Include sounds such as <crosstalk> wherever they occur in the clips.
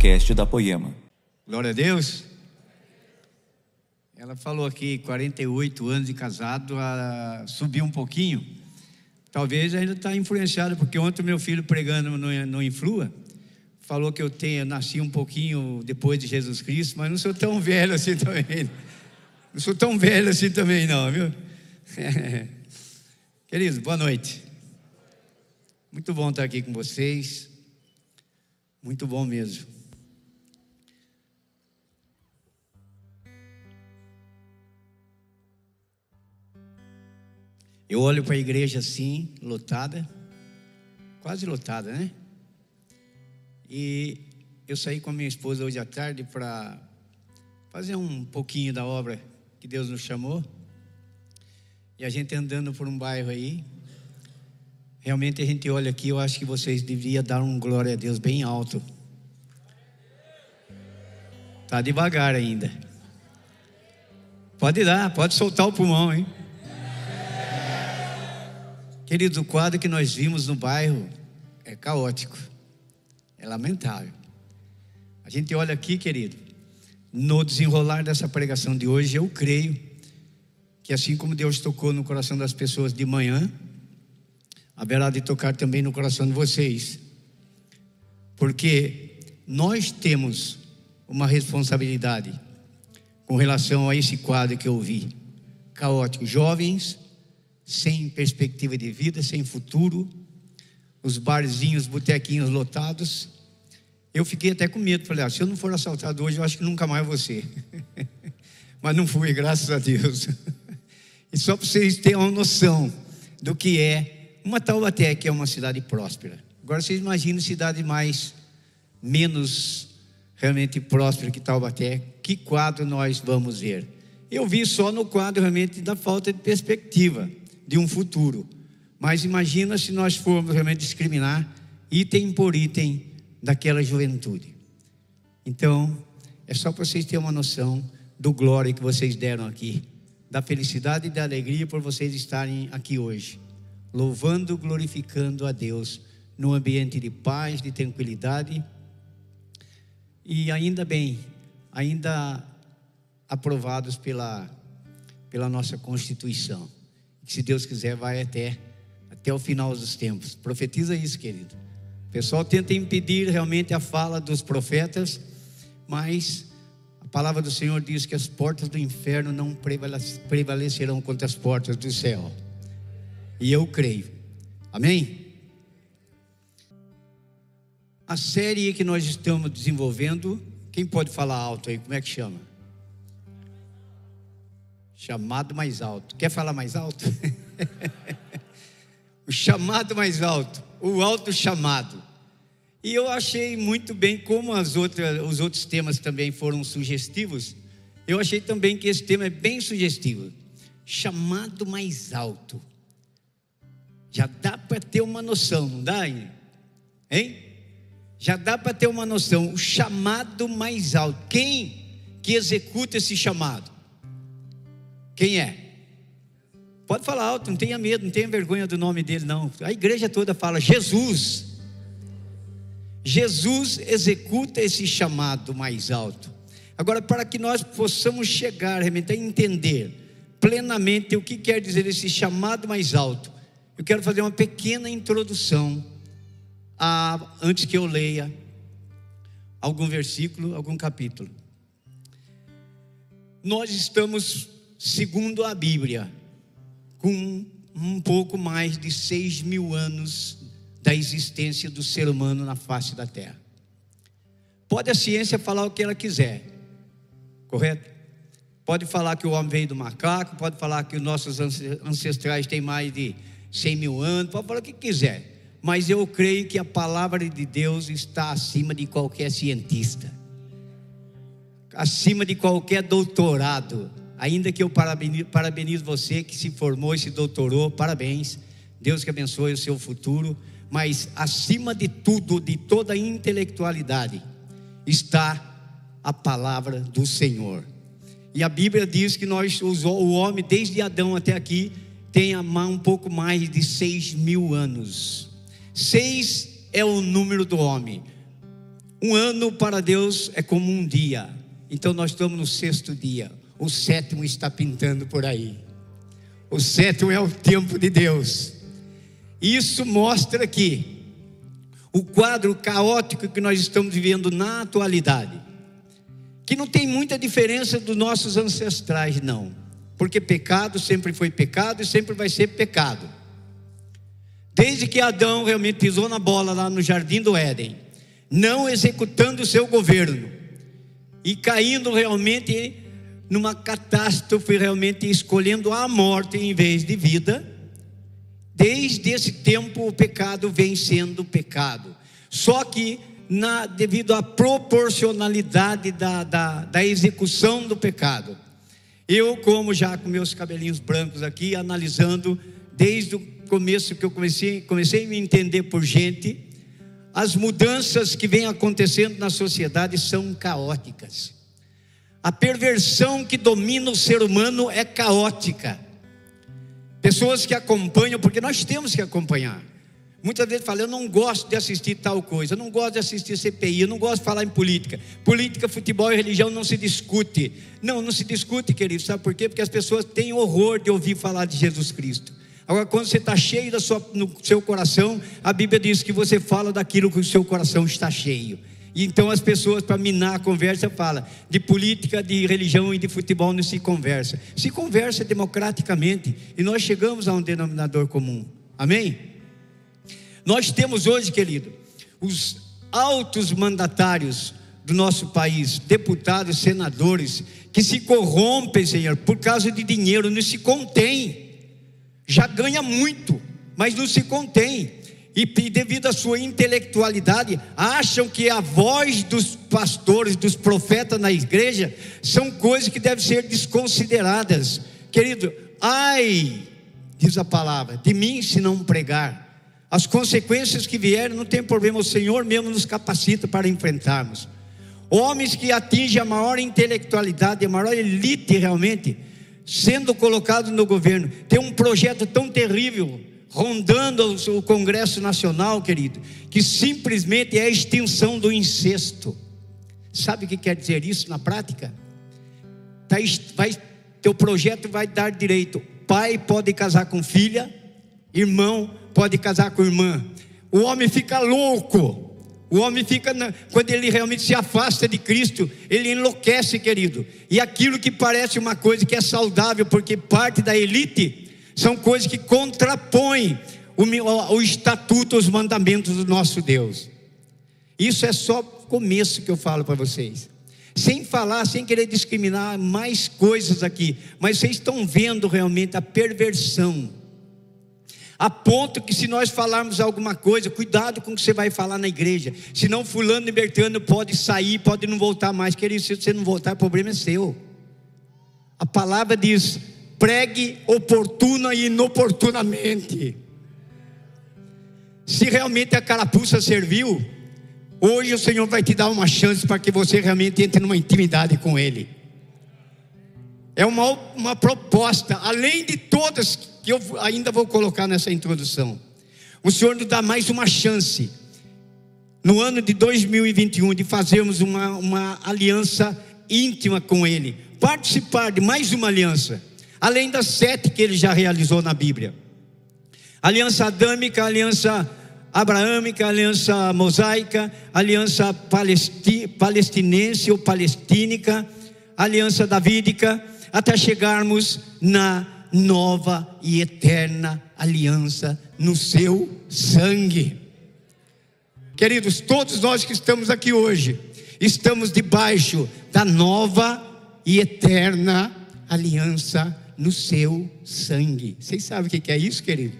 podcast da Poema. Glória a Deus. Ela falou aqui, 48 anos de casado, a subir um pouquinho. Talvez ainda está influenciado, porque ontem meu filho pregando no, no Influa, falou que eu tenho, nasci um pouquinho depois de Jesus Cristo, mas não sou tão velho assim também. Não sou tão velho assim também, não, viu? <laughs> Queridos, boa noite. Muito bom estar aqui com vocês. Muito bom mesmo. Eu olho para a igreja assim, lotada, quase lotada, né? E eu saí com a minha esposa hoje à tarde para fazer um pouquinho da obra que Deus nos chamou. E a gente andando por um bairro aí, realmente a gente olha aqui, eu acho que vocês deveriam dar um glória a Deus bem alto. Tá devagar ainda. Pode dar, pode soltar o pulmão, hein? Queridos, o quadro que nós vimos no bairro é caótico, é lamentável. A gente olha aqui, querido, no desenrolar dessa pregação de hoje, eu creio que assim como Deus tocou no coração das pessoas de manhã, haverá de tocar também no coração de vocês, porque nós temos uma responsabilidade com relação a esse quadro que eu vi, caótico. Jovens sem perspectiva de vida, sem futuro, os barzinhos, botequinhos lotados. Eu fiquei até com medo, falei, ah, se eu não for assaltado hoje, eu acho que nunca mais ser. <laughs> Mas não fui, graças a Deus. <laughs> e só para vocês terem uma noção do que é uma Taubaté, que é uma cidade próspera. Agora vocês imaginam cidade mais, menos realmente próspera que Taubaté, que quadro nós vamos ver? Eu vi só no quadro realmente da falta de perspectiva de um futuro. Mas imagina se nós formos realmente discriminar item por item daquela juventude. Então, é só para vocês terem uma noção do glória que vocês deram aqui, da felicidade e da alegria por vocês estarem aqui hoje, louvando, glorificando a Deus num ambiente de paz, de tranquilidade. E ainda bem, ainda aprovados pela, pela nossa Constituição se Deus quiser vai até até o final dos tempos. Profetiza isso, querido. O pessoal tenta impedir realmente a fala dos profetas, mas a palavra do Senhor diz que as portas do inferno não prevalecerão contra as portas do céu. E eu creio. Amém? A série que nós estamos desenvolvendo, quem pode falar alto aí? Como é que chama? Chamado mais alto. Quer falar mais alto? <laughs> o chamado mais alto, o alto chamado. E eu achei muito bem como as outras, os outros temas também foram sugestivos. Eu achei também que esse tema é bem sugestivo. Chamado mais alto. Já dá para ter uma noção, não dá? Hein? Já dá para ter uma noção. O chamado mais alto. Quem que executa esse chamado? Quem é? Pode falar alto, não tenha medo, não tenha vergonha do nome dele, não. A igreja toda fala Jesus. Jesus executa esse chamado mais alto. Agora, para que nós possamos chegar realmente a entender plenamente o que quer dizer esse chamado mais alto, eu quero fazer uma pequena introdução a, antes que eu leia algum versículo, algum capítulo. Nós estamos segundo a Bíblia, com um pouco mais de seis mil anos da existência do ser humano na face da terra. Pode a ciência falar o que ela quiser, correto? Pode falar que o homem veio do macaco, pode falar que os nossos ancestrais têm mais de cem mil anos, pode falar o que quiser, mas eu creio que a palavra de Deus está acima de qualquer cientista, acima de qualquer doutorado, Ainda que eu parabenizo, você que se formou e se doutorou, parabéns. Deus que abençoe o seu futuro. Mas acima de tudo, de toda intelectualidade, está a palavra do Senhor. E a Bíblia diz que nós, o homem, desde Adão até aqui, tem um pouco mais de seis mil anos. Seis é o número do homem. Um ano para Deus é como um dia. Então nós estamos no sexto dia. O sétimo está pintando por aí. O sétimo é o tempo de Deus. Isso mostra que o quadro caótico que nós estamos vivendo na atualidade, que não tem muita diferença dos nossos ancestrais, não. Porque pecado sempre foi pecado e sempre vai ser pecado. Desde que Adão realmente pisou na bola lá no jardim do Éden, não executando o seu governo e caindo realmente numa catástrofe, realmente escolhendo a morte em vez de vida. Desde esse tempo o pecado vem sendo pecado. Só que na, devido à proporcionalidade da, da, da execução do pecado. Eu, como já com meus cabelinhos brancos aqui, analisando desde o começo que eu comecei, comecei a me entender por gente, as mudanças que vêm acontecendo na sociedade são caóticas. A perversão que domina o ser humano é caótica. Pessoas que acompanham, porque nós temos que acompanhar. Muitas vezes falam, eu não gosto de assistir tal coisa, eu não gosto de assistir CPI, eu não gosto de falar em política. Política, futebol e religião não se discute. Não, não se discute, querido. Sabe por quê? Porque as pessoas têm horror de ouvir falar de Jesus Cristo. Agora, quando você está cheio da sua, no seu coração, a Bíblia diz que você fala daquilo que o seu coração está cheio. E então as pessoas, para minar a conversa, falam de política, de religião e de futebol não se conversa. Se conversa democraticamente e nós chegamos a um denominador comum. Amém? Nós temos hoje, querido, os altos mandatários do nosso país, deputados, senadores, que se corrompem, Senhor, por causa de dinheiro, não se contém. Já ganha muito, mas não se contém e devido à sua intelectualidade, acham que a voz dos pastores, dos profetas na igreja, são coisas que devem ser desconsideradas. Querido, ai, diz a palavra, de mim se não pregar. As consequências que vierem, não tem problema, o Senhor mesmo nos capacita para enfrentarmos. Homens que atingem a maior intelectualidade, a maior elite realmente, sendo colocados no governo, tem um projeto tão terrível rondando o Congresso Nacional, querido, que simplesmente é a extinção do incesto. Sabe o que quer dizer isso na prática? Tá, vai, teu projeto vai dar direito. Pai pode casar com filha, irmão pode casar com irmã. O homem fica louco. O homem fica, quando ele realmente se afasta de Cristo, ele enlouquece, querido. E aquilo que parece uma coisa que é saudável, porque parte da elite, são coisas que contrapõem o, o estatuto, os mandamentos do nosso Deus. Isso é só começo que eu falo para vocês. Sem falar, sem querer discriminar mais coisas aqui, mas vocês estão vendo realmente a perversão. A ponto que se nós falarmos alguma coisa, cuidado com o que você vai falar na igreja. Senão fulano libertando pode sair, pode não voltar mais. Querido, se você não voltar, o problema é seu. A palavra diz: pregue oportuna e inoportunamente. Se realmente a carapuça serviu, hoje o Senhor vai te dar uma chance para que você realmente entre numa intimidade com Ele. É uma, uma proposta, além de todas que eu ainda vou colocar nessa introdução. O Senhor nos dá mais uma chance, no ano de 2021, de fazermos uma, uma aliança íntima com Ele, participar de mais uma aliança além das sete que ele já realizou na Bíblia: aliança adâmica, aliança abraâmica, aliança mosaica, aliança palesti, palestinense ou palestínica, aliança davídica, até chegarmos na nova e eterna aliança no seu sangue. Queridos, todos nós que estamos aqui hoje, estamos debaixo da nova e eterna aliança no seu sangue. Vocês sabem o que é isso, querido?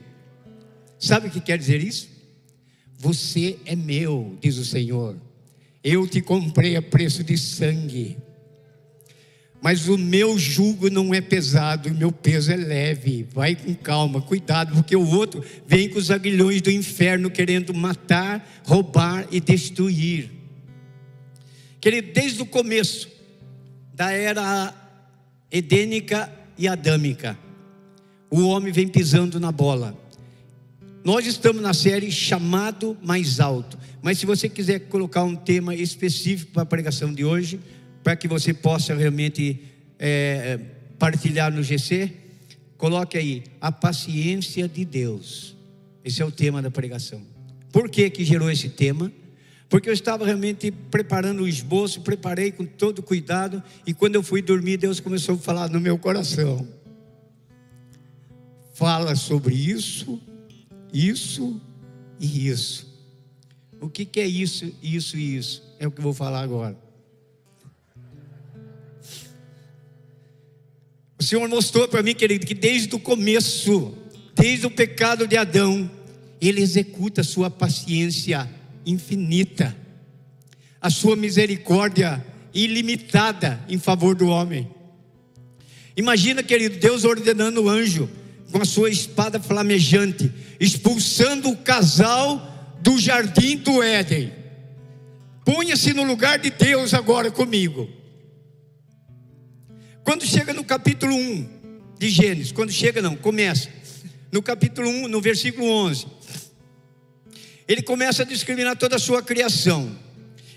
Sabe o que quer dizer isso? Você é meu, diz o Senhor. Eu te comprei a preço de sangue. Mas o meu jugo não é pesado, o meu peso é leve. Vai com calma, cuidado, porque o outro vem com os aguilhões do inferno querendo matar, roubar e destruir. Querido, desde o começo da era edênica e adâmica. O homem vem pisando na bola. Nós estamos na série Chamado Mais Alto. Mas se você quiser colocar um tema específico para a pregação de hoje, para que você possa realmente é, partilhar no GC, coloque aí a paciência de Deus. Esse é o tema da pregação. Por que, que gerou esse tema? Porque eu estava realmente preparando o esboço, preparei com todo cuidado, e quando eu fui dormir, Deus começou a falar no meu coração. Fala sobre isso isso e isso. O que, que é isso, isso e isso? É o que eu vou falar agora. O Senhor mostrou para mim, querido, que desde o começo, desde o pecado de Adão, Ele executa a sua paciência infinita, a sua misericórdia ilimitada em favor do homem. Imagina, querido, Deus ordenando o anjo com a sua espada flamejante, expulsando o casal do jardim do Éden. Ponha-se no lugar de Deus agora comigo. Quando chega no capítulo 1 de Gênesis, quando chega não, começa. No capítulo 1, no versículo 11. Ele começa a discriminar toda a sua criação.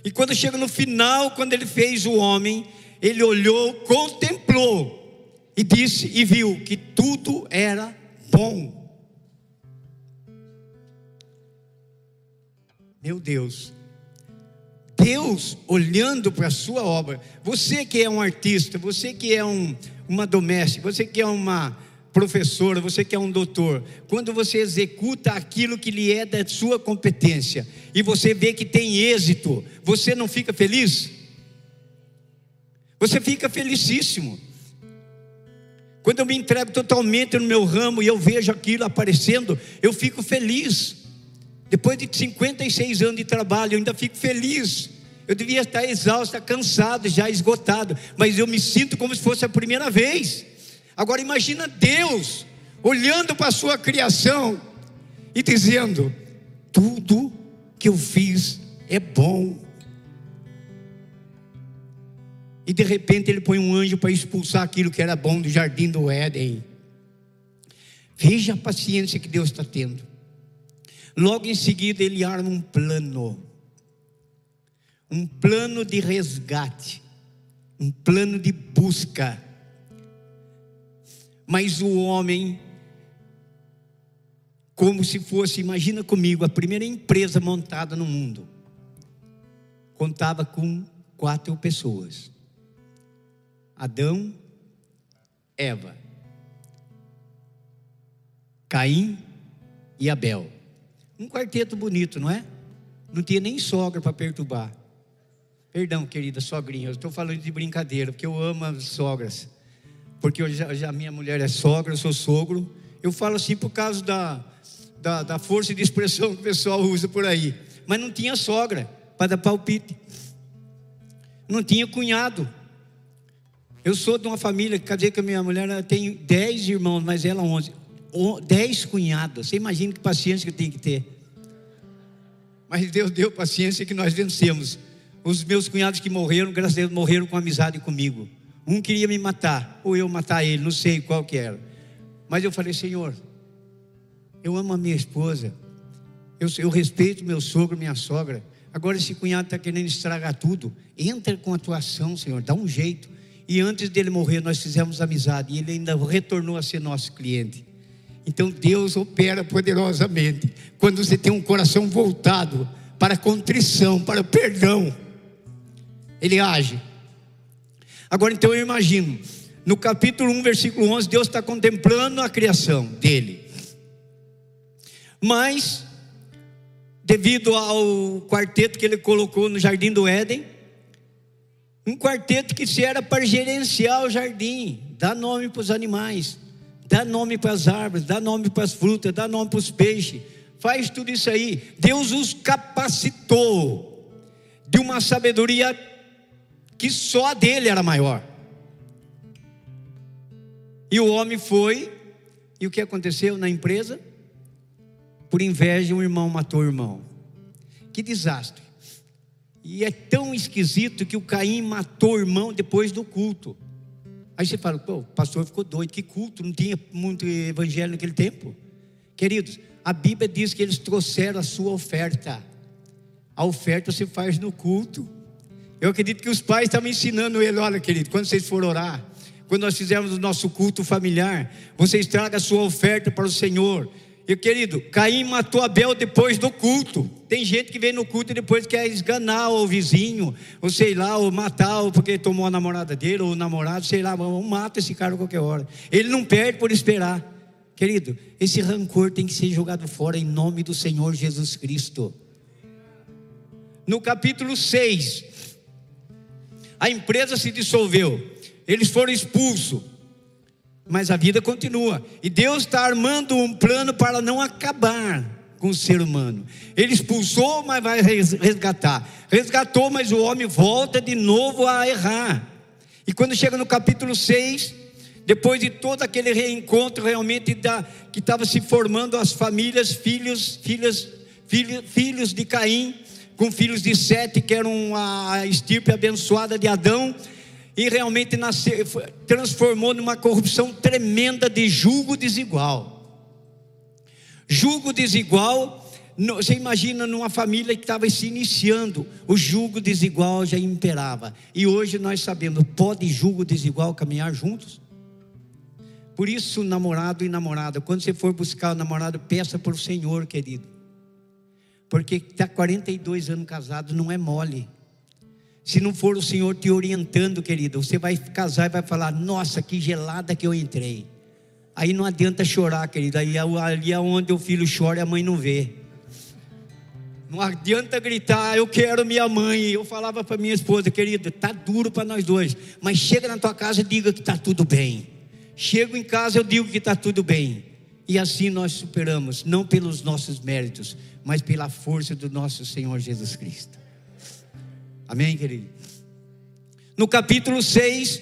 E quando chega no final, quando ele fez o homem, ele olhou, contemplou e disse e viu que tudo era bom. Meu Deus. Deus olhando para a sua obra. Você que é um artista, você que é um, uma doméstica, você que é uma professora, você que é um doutor, quando você executa aquilo que lhe é da sua competência e você vê que tem êxito, você não fica feliz? Você fica felicíssimo. Quando eu me entrego totalmente no meu ramo e eu vejo aquilo aparecendo, eu fico feliz. Depois de 56 anos de trabalho, eu ainda fico feliz. Eu devia estar exausto, cansado, já esgotado, mas eu me sinto como se fosse a primeira vez. Agora imagina Deus olhando para a sua criação e dizendo: tudo que eu fiz é bom. E de repente ele põe um anjo para expulsar aquilo que era bom do jardim do Éden. Veja a paciência que Deus está tendo. Logo em seguida ele arma um plano. Um plano de resgate. Um plano de busca. Mas o homem, como se fosse, imagina comigo, a primeira empresa montada no mundo, contava com quatro pessoas. Adão, Eva, Caim e Abel. Um quarteto bonito, não é? Não tinha nem sogra para perturbar. Perdão, querida sogrinha, eu estou falando de brincadeira, porque eu amo as sogras. Porque já, já minha mulher é sogra, eu sou sogro. Eu falo assim por causa da, da, da força de expressão que o pessoal usa por aí. Mas não tinha sogra para dar palpite. Não tinha cunhado. Eu sou de uma família, dizer que a minha mulher tem dez irmãos, mas ela onze. Dez cunhados. Você imagina que paciência que tenho que ter. Mas Deus deu paciência que nós vencemos. Os meus cunhados que morreram, graças a Deus, morreram com amizade comigo. Um queria me matar, ou eu matar ele, não sei qual que era. Mas eu falei, Senhor, eu amo a minha esposa. Eu, eu respeito meu sogro, minha sogra. Agora esse cunhado está querendo estragar tudo. Entra com a tua ação, Senhor, dá um jeito. E antes dele morrer, nós fizemos amizade. E ele ainda retornou a ser nosso cliente. Então Deus opera poderosamente. Quando você tem um coração voltado para contrição, para perdão, Ele age. Agora, então eu imagino, no capítulo 1, versículo 11, Deus está contemplando a criação dele. Mas, devido ao quarteto que ele colocou no jardim do Éden, um quarteto que se era para gerenciar o jardim, dar nome para os animais, dar nome para as árvores, dar nome para as frutas, dar nome para os peixes. Faz tudo isso aí. Deus os capacitou de uma sabedoria que só a dele era maior. E o homem foi, e o que aconteceu na empresa? Por inveja, um irmão matou o irmão. Que desastre. E é tão esquisito que o Caim matou o irmão depois do culto. Aí você fala, pô, o pastor ficou doido, que culto, não tinha muito evangelho naquele tempo. Queridos, a Bíblia diz que eles trouxeram a sua oferta. A oferta se faz no culto. Eu acredito que os pais estavam ensinando ele: olha, querido, quando vocês forem orar, quando nós fizermos o nosso culto familiar, vocês tragam a sua oferta para o Senhor. E querido, Caim matou Abel depois do culto. Tem gente que vem no culto e depois quer esganar o vizinho, ou sei lá, ou matar, ou porque tomou a namorada dele, ou o namorado, sei lá, mata esse cara a qualquer hora. Ele não perde por esperar. Querido, esse rancor tem que ser jogado fora em nome do Senhor Jesus Cristo. No capítulo 6, a empresa se dissolveu, eles foram expulsos. Mas a vida continua. E Deus está armando um plano para não acabar com o ser humano. Ele expulsou, mas vai resgatar. Resgatou, mas o homem volta de novo a errar. E quando chega no capítulo 6, depois de todo aquele reencontro realmente da, que estava se formando as famílias, filhos, filhas, filhos, filhos de Caim, com filhos de Sete, que eram a estirpe abençoada de Adão, e realmente nasceu, transformou numa corrupção tremenda de julgo desigual. Julgo desigual, você imagina numa família que estava se iniciando, o julgo desigual já imperava. E hoje nós sabemos, pode julgo desigual caminhar juntos? Por isso, namorado e namorada, quando você for buscar o namorado, peça para o Senhor, querido. Porque está 42 anos casado, não é mole. Se não for o Senhor te orientando, querido, você vai casar e vai falar: Nossa, que gelada que eu entrei. Aí não adianta chorar, querido. Aí ali é onde o filho chora e a mãe não vê. Não adianta gritar, eu quero minha mãe. Eu falava para minha esposa, querida, tá duro para nós dois, mas chega na tua casa e diga que está tudo bem. Chego em casa eu digo que está tudo bem. E assim nós superamos, não pelos nossos méritos, mas pela força do nosso Senhor Jesus Cristo. Amém, querido? No capítulo 6,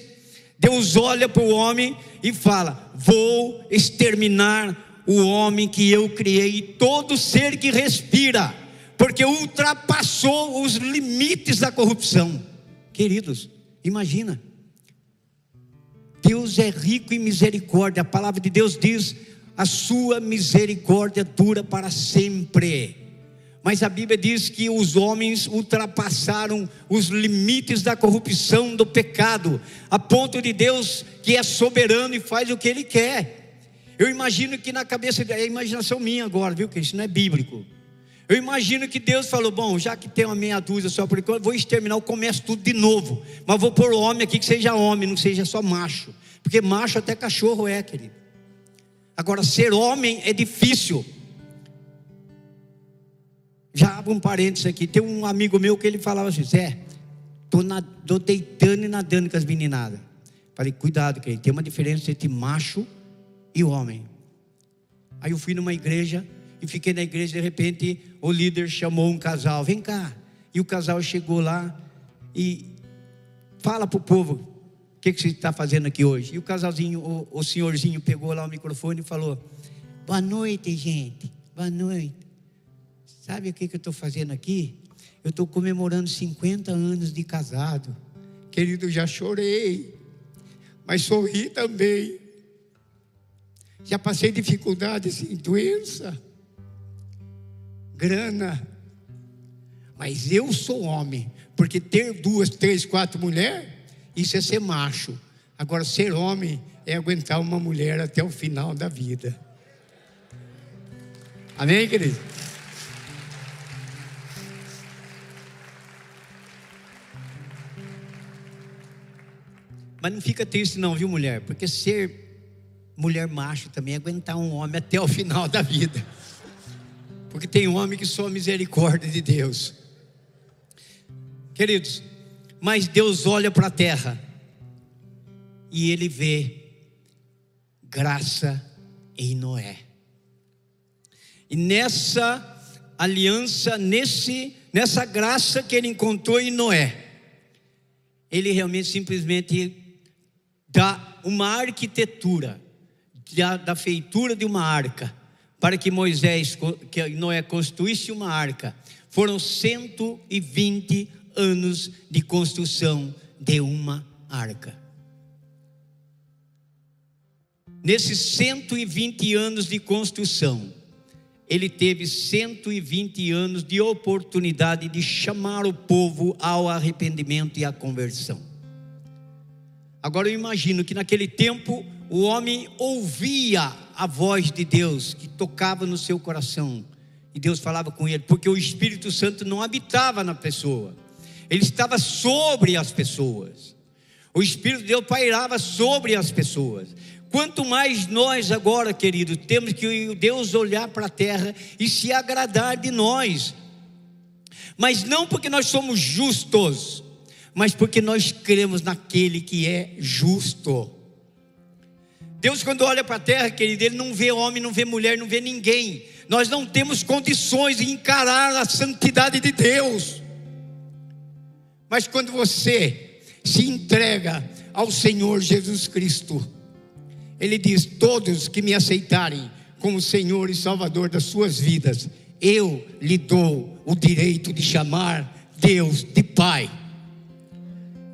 Deus olha para o homem e fala: Vou exterminar o homem que eu criei todo ser que respira, porque ultrapassou os limites da corrupção. Queridos, imagina. Deus é rico em misericórdia. A palavra de Deus diz: a sua misericórdia dura para sempre. Mas a Bíblia diz que os homens ultrapassaram os limites da corrupção, do pecado, a ponto de Deus que é soberano e faz o que Ele quer. Eu imagino que na cabeça, é imaginação minha agora, viu, que isso não é bíblico. Eu imagino que Deus falou: bom, já que tem uma meia dúzia só por enquanto, vou exterminar, eu começo tudo de novo. Mas vou pôr o homem aqui que seja homem, não seja só macho. Porque macho até cachorro é, querido. Agora, ser homem é difícil. Já abro um parênteses aqui. Tem um amigo meu que ele falava assim: Zé, tô deitando e nadando com as meninadas. Falei, cuidado, que tem uma diferença entre macho e homem. Aí eu fui numa igreja e fiquei na igreja, de repente o líder chamou um casal, vem cá. E o casal chegou lá e fala para o povo, que, que você está fazendo aqui hoje? E o casalzinho, o, o senhorzinho pegou lá o microfone e falou, boa noite gente, boa noite. Sabe o que, que eu estou fazendo aqui? Eu estou comemorando 50 anos de casado. Querido, já chorei, mas sorri também. Já passei dificuldades em doença, grana. Mas eu sou homem, porque ter duas, três, quatro mulheres, isso é ser macho. Agora, ser homem é aguentar uma mulher até o final da vida. Amém, querido? Mas não fica triste não, viu mulher? Porque ser mulher macho também é aguentar um homem até o final da vida. Porque tem homem que só misericórdia de Deus. Queridos, mas Deus olha para a terra e ele vê graça em Noé. E nessa aliança, nesse, nessa graça que ele encontrou em Noé, ele realmente simplesmente da uma arquitetura, da, da feitura de uma arca, para que Moisés, que Noé construísse uma arca. Foram 120 anos de construção de uma arca. Nesses 120 anos de construção, ele teve 120 anos de oportunidade de chamar o povo ao arrependimento e à conversão. Agora eu imagino que naquele tempo o homem ouvia a voz de Deus que tocava no seu coração e Deus falava com ele, porque o Espírito Santo não habitava na pessoa, ele estava sobre as pessoas. O Espírito de Deus pairava sobre as pessoas. Quanto mais nós agora, querido, temos que Deus olhar para a terra e se agradar de nós. Mas não porque nós somos justos, mas porque nós cremos naquele que é justo. Deus, quando olha para a terra, querido, Ele não vê homem, não vê mulher, não vê ninguém. Nós não temos condições de encarar a santidade de Deus. Mas quando você se entrega ao Senhor Jesus Cristo, Ele diz: Todos que me aceitarem como Senhor e Salvador das suas vidas, eu lhe dou o direito de chamar Deus de Pai.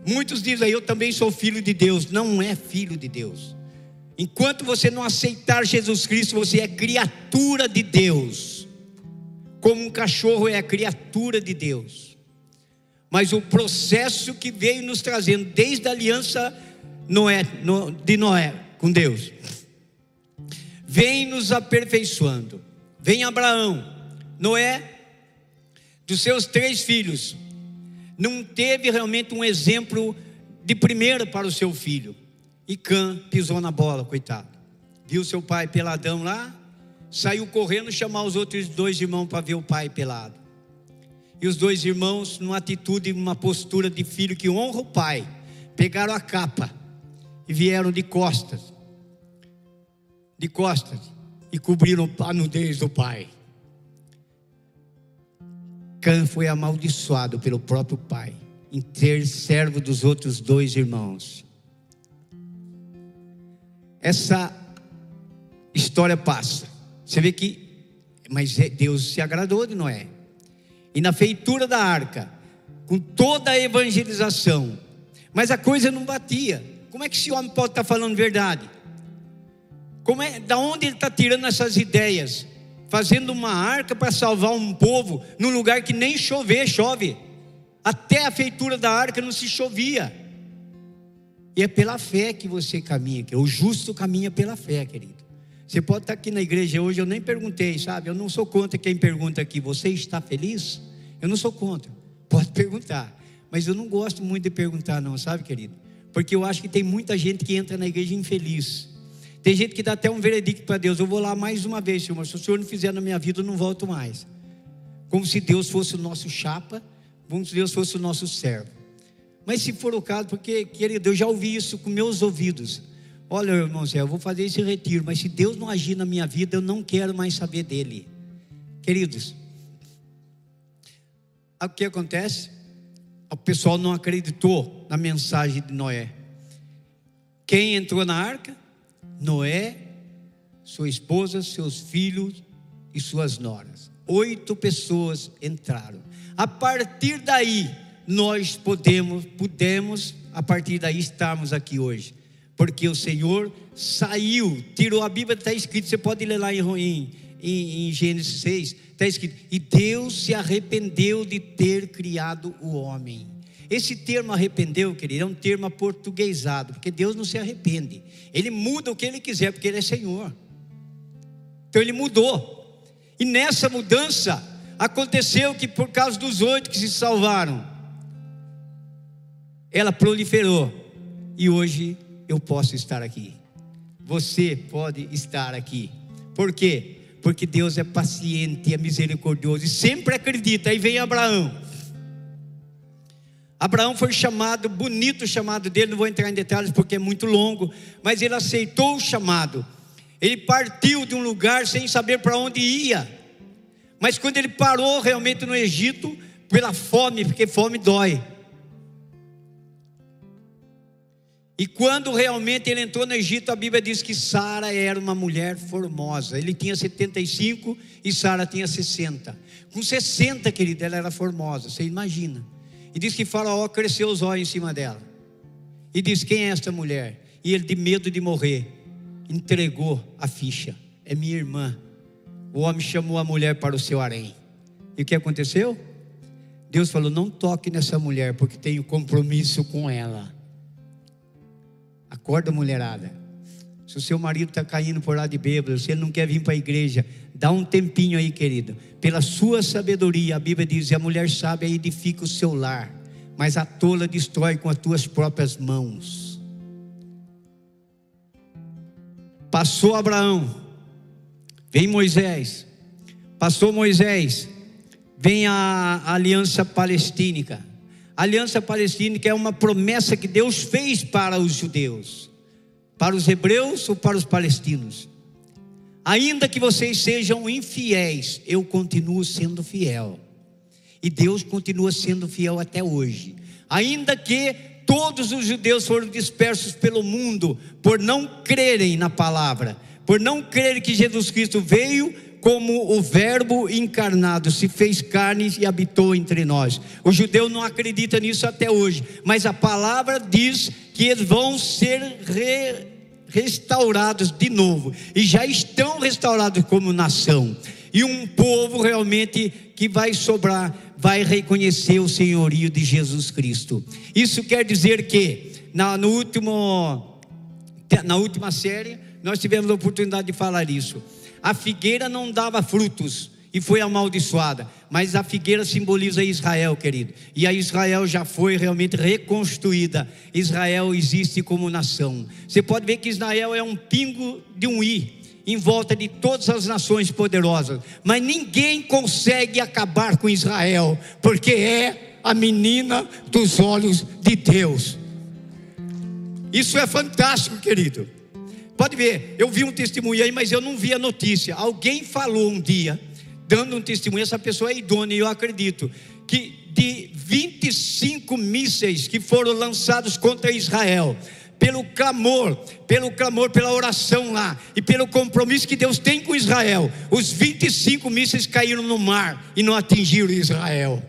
Muitos dizem, eu também sou filho de Deus. Não é filho de Deus. Enquanto você não aceitar Jesus Cristo, você é criatura de Deus. Como um cachorro é a criatura de Deus. Mas o processo que veio nos trazendo desde a aliança Noé, de Noé com Deus, vem nos aperfeiçoando. Vem Abraão, Noé, dos seus três filhos, não teve realmente um exemplo de primeira para o seu filho. E Cã pisou na bola, coitado. Viu seu pai peladão lá, saiu correndo chamar os outros dois irmãos para ver o pai pelado. E os dois irmãos, numa atitude, numa postura de filho que honra o pai, pegaram a capa e vieram de costas, de costas, e cobriram a nudez do pai. Cã foi amaldiçoado pelo próprio pai em ter servo dos outros dois irmãos. Essa história passa. Você vê que, mas é, Deus se agradou de Noé. E na feitura da arca, com toda a evangelização, mas a coisa não batia. Como é que esse homem pode estar falando verdade? Como é, da onde ele está tirando essas ideias? fazendo uma arca para salvar um povo num lugar que nem chover, chove. Até a feitura da arca não se chovia. E é pela fé que você caminha, o justo caminha pela fé, querido. Você pode estar aqui na igreja hoje, eu nem perguntei, sabe? Eu não sou contra quem pergunta aqui, você está feliz? Eu não sou contra. <laughs> Pode perguntar. Mas eu não gosto muito de perguntar, não, sabe, querido? Porque eu acho que tem muita gente que entra na igreja infeliz. Tem gente que dá até um veredicto para Deus: eu vou lá mais uma vez, Senhor, se o Senhor não fizer na minha vida, eu não volto mais. Como se Deus fosse o nosso chapa, como se Deus fosse o nosso servo. Mas se for o caso, porque, querido, eu já ouvi isso com meus ouvidos. Olha, irmão Zé, eu vou fazer esse retiro, mas se Deus não agir na minha vida, eu não quero mais saber dele. Queridos, o que acontece? O pessoal não acreditou na mensagem de Noé. Quem entrou na arca? Noé, sua esposa, seus filhos e suas noras. Oito pessoas entraram. A partir daí, nós podemos, pudemos, a partir daí, estarmos aqui hoje. Porque o Senhor saiu, tirou a Bíblia, está escrito, você pode ler lá em, em, em Gênesis 6, está escrito, e Deus se arrependeu de ter criado o homem. Esse termo arrependeu, querido, é um termo aportuguesado, porque Deus não se arrepende. Ele muda o que ele quiser, porque ele é Senhor. Então ele mudou. E nessa mudança, aconteceu que por causa dos oito que se salvaram, ela proliferou. E hoje eu posso estar aqui. Você pode estar aqui. Por quê? Porque Deus é paciente, é misericordioso e sempre acredita. Aí vem Abraão. Abraão foi chamado, bonito o chamado dele, não vou entrar em detalhes porque é muito longo, mas ele aceitou o chamado. Ele partiu de um lugar sem saber para onde ia. Mas quando ele parou realmente no Egito, pela fome, porque fome dói. E quando realmente ele entrou no Egito, a Bíblia diz que Sara era uma mulher formosa. Ele tinha 75 e Sara tinha 60. Com 60, querida, ela era formosa, você imagina. E diz que Faraó cresceu os olhos em cima dela. E diz: Quem é esta mulher? E ele, de medo de morrer, entregou a ficha. É minha irmã. o homem chamou a mulher para o seu harém. E o que aconteceu? Deus falou: Não toque nessa mulher, porque tenho compromisso com ela. Acorda, mulherada. Se o seu marido está caindo por lá de bêbado, se ele não quer vir para a igreja, dá um tempinho aí, querido. Pela sua sabedoria, a Bíblia diz: a mulher sábia edifica o seu lar, mas a tola destrói com as tuas próprias mãos. Passou Abraão, vem Moisés, passou Moisés, vem a aliança palestínica. A aliança palestínica é uma promessa que Deus fez para os judeus, para os hebreus ou para os palestinos. Ainda que vocês sejam infiéis, eu continuo sendo fiel. E Deus continua sendo fiel até hoje. Ainda que todos os judeus foram dispersos pelo mundo por não crerem na palavra, por não crerem que Jesus Cristo veio como o Verbo encarnado se fez carne e habitou entre nós. O judeu não acredita nisso até hoje, mas a palavra diz que eles vão ser re, restaurados de novo, e já estão restaurados como nação, e um povo realmente que vai sobrar, vai reconhecer o senhorio de Jesus Cristo. Isso quer dizer que, na, no último, na última série, nós tivemos a oportunidade de falar isso a figueira não dava frutos e foi amaldiçoada, mas a figueira simboliza Israel, querido. E a Israel já foi realmente reconstruída. Israel existe como nação. Você pode ver que Israel é um pingo de um i em volta de todas as nações poderosas, mas ninguém consegue acabar com Israel, porque é a menina dos olhos de Deus. Isso é fantástico, querido. Pode ver, eu vi um testemunho aí, mas eu não vi a notícia. Alguém falou um dia, dando um testemunho, essa pessoa é idônea, e eu acredito, que de 25 mísseis que foram lançados contra Israel, pelo clamor, pelo clamor, pela oração lá e pelo compromisso que Deus tem com Israel, os 25 mísseis caíram no mar e não atingiram Israel.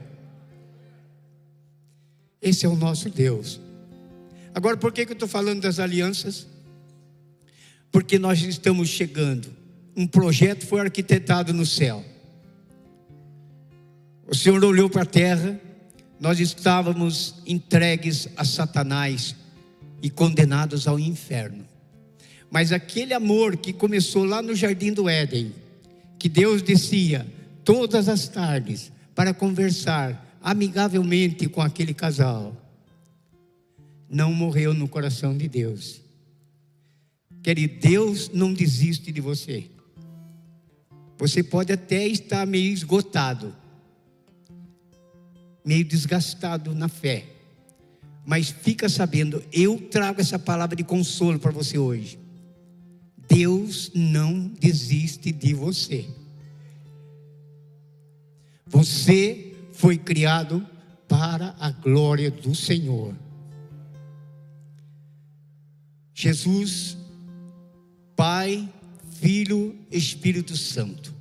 Esse é o nosso Deus. Agora, por que, que eu estou falando das alianças? Porque nós estamos chegando. Um projeto foi arquitetado no céu. O Senhor olhou para a terra, nós estávamos entregues a Satanás e condenados ao inferno. Mas aquele amor que começou lá no jardim do Éden, que Deus descia todas as tardes para conversar amigavelmente com aquele casal, não morreu no coração de Deus. Querido, Deus não desiste de você. Você pode até estar meio esgotado, meio desgastado na fé, mas fica sabendo, eu trago essa palavra de consolo para você hoje. Deus não desiste de você. Você foi criado para a glória do Senhor. Jesus Pai, Filho, Espírito Santo.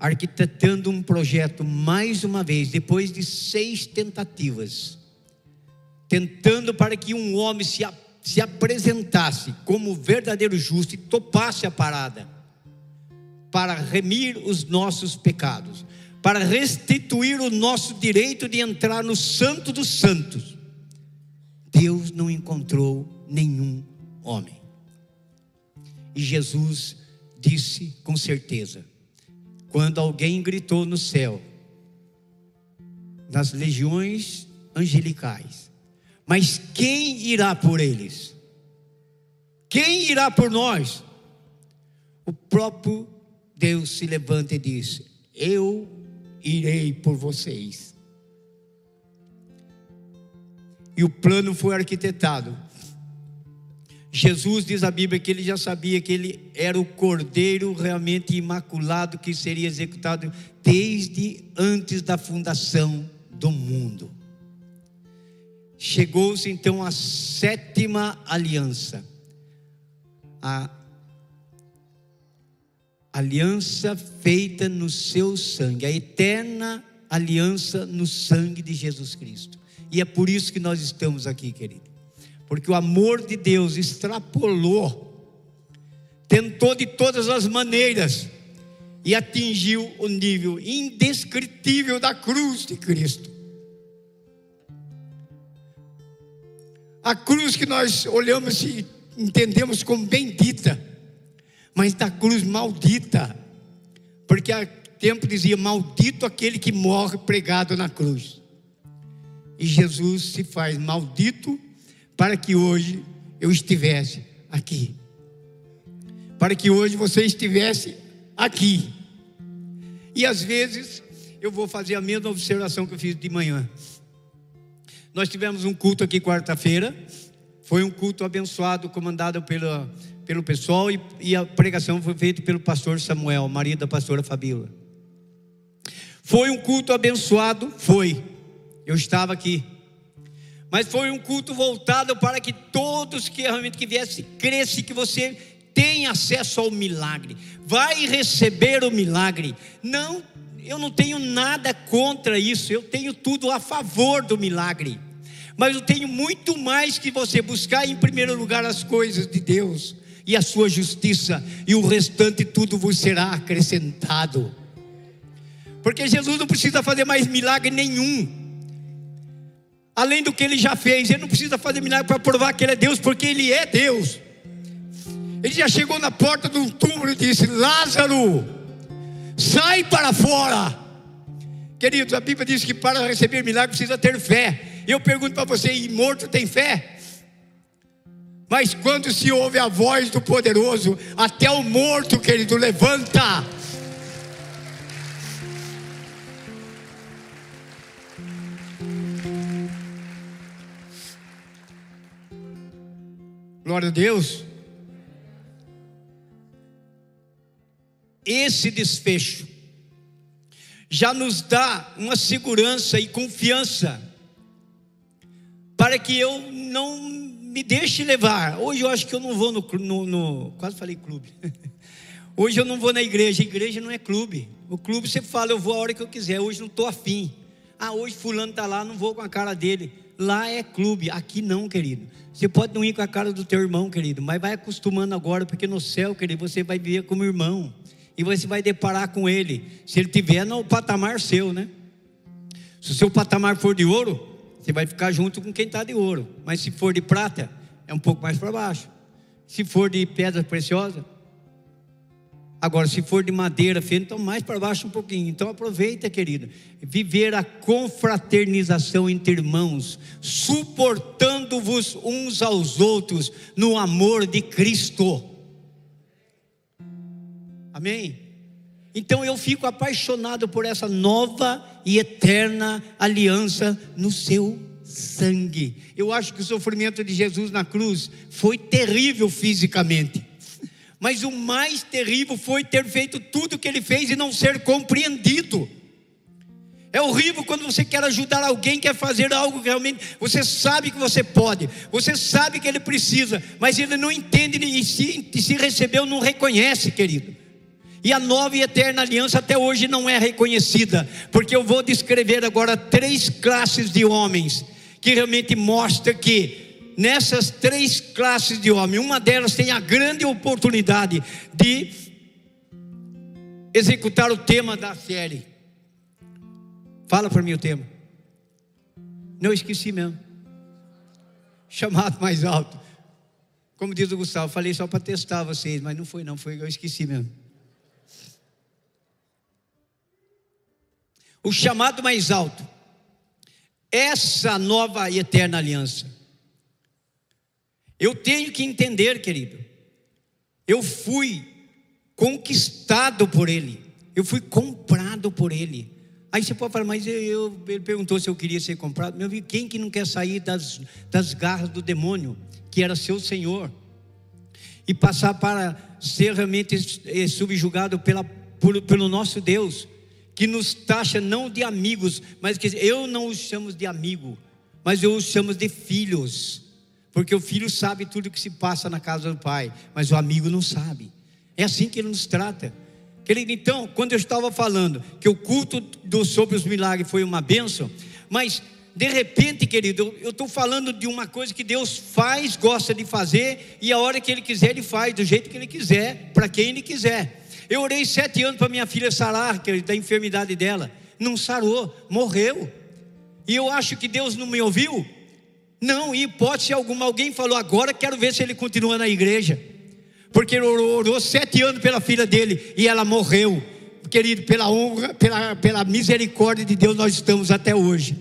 Arquitetando um projeto mais uma vez, depois de seis tentativas, tentando para que um homem se, se apresentasse como verdadeiro justo e topasse a parada, para remir os nossos pecados, para restituir o nosso direito de entrar no Santo dos Santos. Deus não encontrou nenhum homem. E Jesus disse com certeza: quando alguém gritou no céu, nas legiões angelicais, mas quem irá por eles? Quem irá por nós? O próprio Deus se levanta e diz: Eu irei por vocês. E o plano foi arquitetado Jesus diz a Bíblia que ele já sabia que ele era o cordeiro realmente imaculado que seria executado desde antes da fundação do mundo. Chegou-se então a sétima aliança, a aliança feita no seu sangue, a eterna aliança no sangue de Jesus Cristo. E é por isso que nós estamos aqui, querido porque o amor de Deus extrapolou, tentou de todas as maneiras, e atingiu o nível indescritível da cruz de Cristo. A cruz que nós olhamos e entendemos como bendita, mas da cruz maldita, porque há tempo dizia: Maldito aquele que morre pregado na cruz. E Jesus se faz maldito para que hoje eu estivesse aqui. Para que hoje você estivesse aqui. E às vezes eu vou fazer a mesma observação que eu fiz de manhã. Nós tivemos um culto aqui quarta-feira. Foi um culto abençoado, comandado pelo pelo pessoal, e, e a pregação foi feita pelo pastor Samuel, marido da pastora Fabíola. Foi um culto abençoado? Foi. Eu estava aqui. Mas foi um culto voltado para que todos que realmente que viessem crescem que você tem acesso ao milagre. Vai receber o milagre. Não, eu não tenho nada contra isso. Eu tenho tudo a favor do milagre. Mas eu tenho muito mais que você buscar em primeiro lugar as coisas de Deus e a sua justiça, e o restante tudo vos será acrescentado. Porque Jesus não precisa fazer mais milagre nenhum. Além do que ele já fez, ele não precisa fazer milagre para provar que ele é Deus, porque ele é Deus. Ele já chegou na porta de um túmulo e disse: Lázaro, sai para fora. Queridos, a Bíblia diz que para receber milagre precisa ter fé. Eu pergunto para você: e morto tem fé? Mas quando se ouve a voz do poderoso, até o morto, querido, levanta. Glória a Deus. Esse desfecho já nos dá uma segurança e confiança para que eu não me deixe levar. Hoje eu acho que eu não vou no, no, no, quase falei clube. <laughs> Hoje eu não vou na igreja. igreja não é clube. O clube você fala, eu vou a hora que eu quiser. Hoje não estou afim. Ah, hoje fulano está lá, não vou com a cara dele. Lá é clube, aqui não, querido. Você pode não ir com a cara do teu irmão, querido, mas vai acostumando agora, porque no céu, querido, você vai viver como irmão. E você vai deparar com ele. Se ele tiver no patamar seu, né? Se o seu patamar for de ouro, você vai ficar junto com quem está de ouro. Mas se for de prata, é um pouco mais para baixo. Se for de pedra preciosa, agora se for de madeira fina, então mais para baixo um pouquinho. Então aproveita, querido, viver a confraternização entre irmãos, suportando-vos uns aos outros no amor de Cristo. Amém? Então eu fico apaixonado por essa nova e eterna aliança no seu sangue. Eu acho que o sofrimento de Jesus na cruz foi terrível fisicamente. Mas o mais terrível foi ter feito tudo o que ele fez e não ser compreendido. É horrível quando você quer ajudar alguém, quer fazer algo que realmente você sabe que você pode, você sabe que ele precisa, mas ele não entende e se, e se recebeu, não reconhece, querido. E a nova e eterna aliança até hoje não é reconhecida, porque eu vou descrever agora três classes de homens que realmente mostra que nessas três classes de homens, uma delas tem a grande oportunidade de executar o tema da série. Fala para mim o tema. Não esqueci mesmo. Chamado mais alto. Como diz o Gustavo, falei só para testar vocês, mas não foi não, foi eu esqueci mesmo. o chamado mais alto, essa nova e eterna aliança. Eu tenho que entender, querido, eu fui conquistado por Ele, eu fui comprado por Ele. Aí você pode falar, mas eu, ele perguntou se eu queria ser comprado. Meu amigo, quem que não quer sair das, das garras do demônio, que era seu Senhor, e passar para ser realmente eh, subjugado pela, por, pelo nosso Deus? que nos taxa não de amigos, mas que eu não os chamo de amigo, mas eu os chamo de filhos, porque o filho sabe tudo o que se passa na casa do pai, mas o amigo não sabe. É assim que ele nos trata. Querido, então, quando eu estava falando que o culto do, sobre os milagres foi uma bênção, mas de repente, querido, eu estou falando de uma coisa que Deus faz, gosta de fazer, e a hora que Ele quiser, Ele faz, do jeito que Ele quiser, para quem Ele quiser. Eu orei sete anos para minha filha sarar, querido, da enfermidade dela. Não sarou, morreu. E eu acho que Deus não me ouviu. Não, em hipótese alguma, alguém falou, agora quero ver se ele continua na igreja. Porque ele orou, orou sete anos pela filha dele e ela morreu. Querido, pela honra, pela, pela misericórdia de Deus, nós estamos até hoje.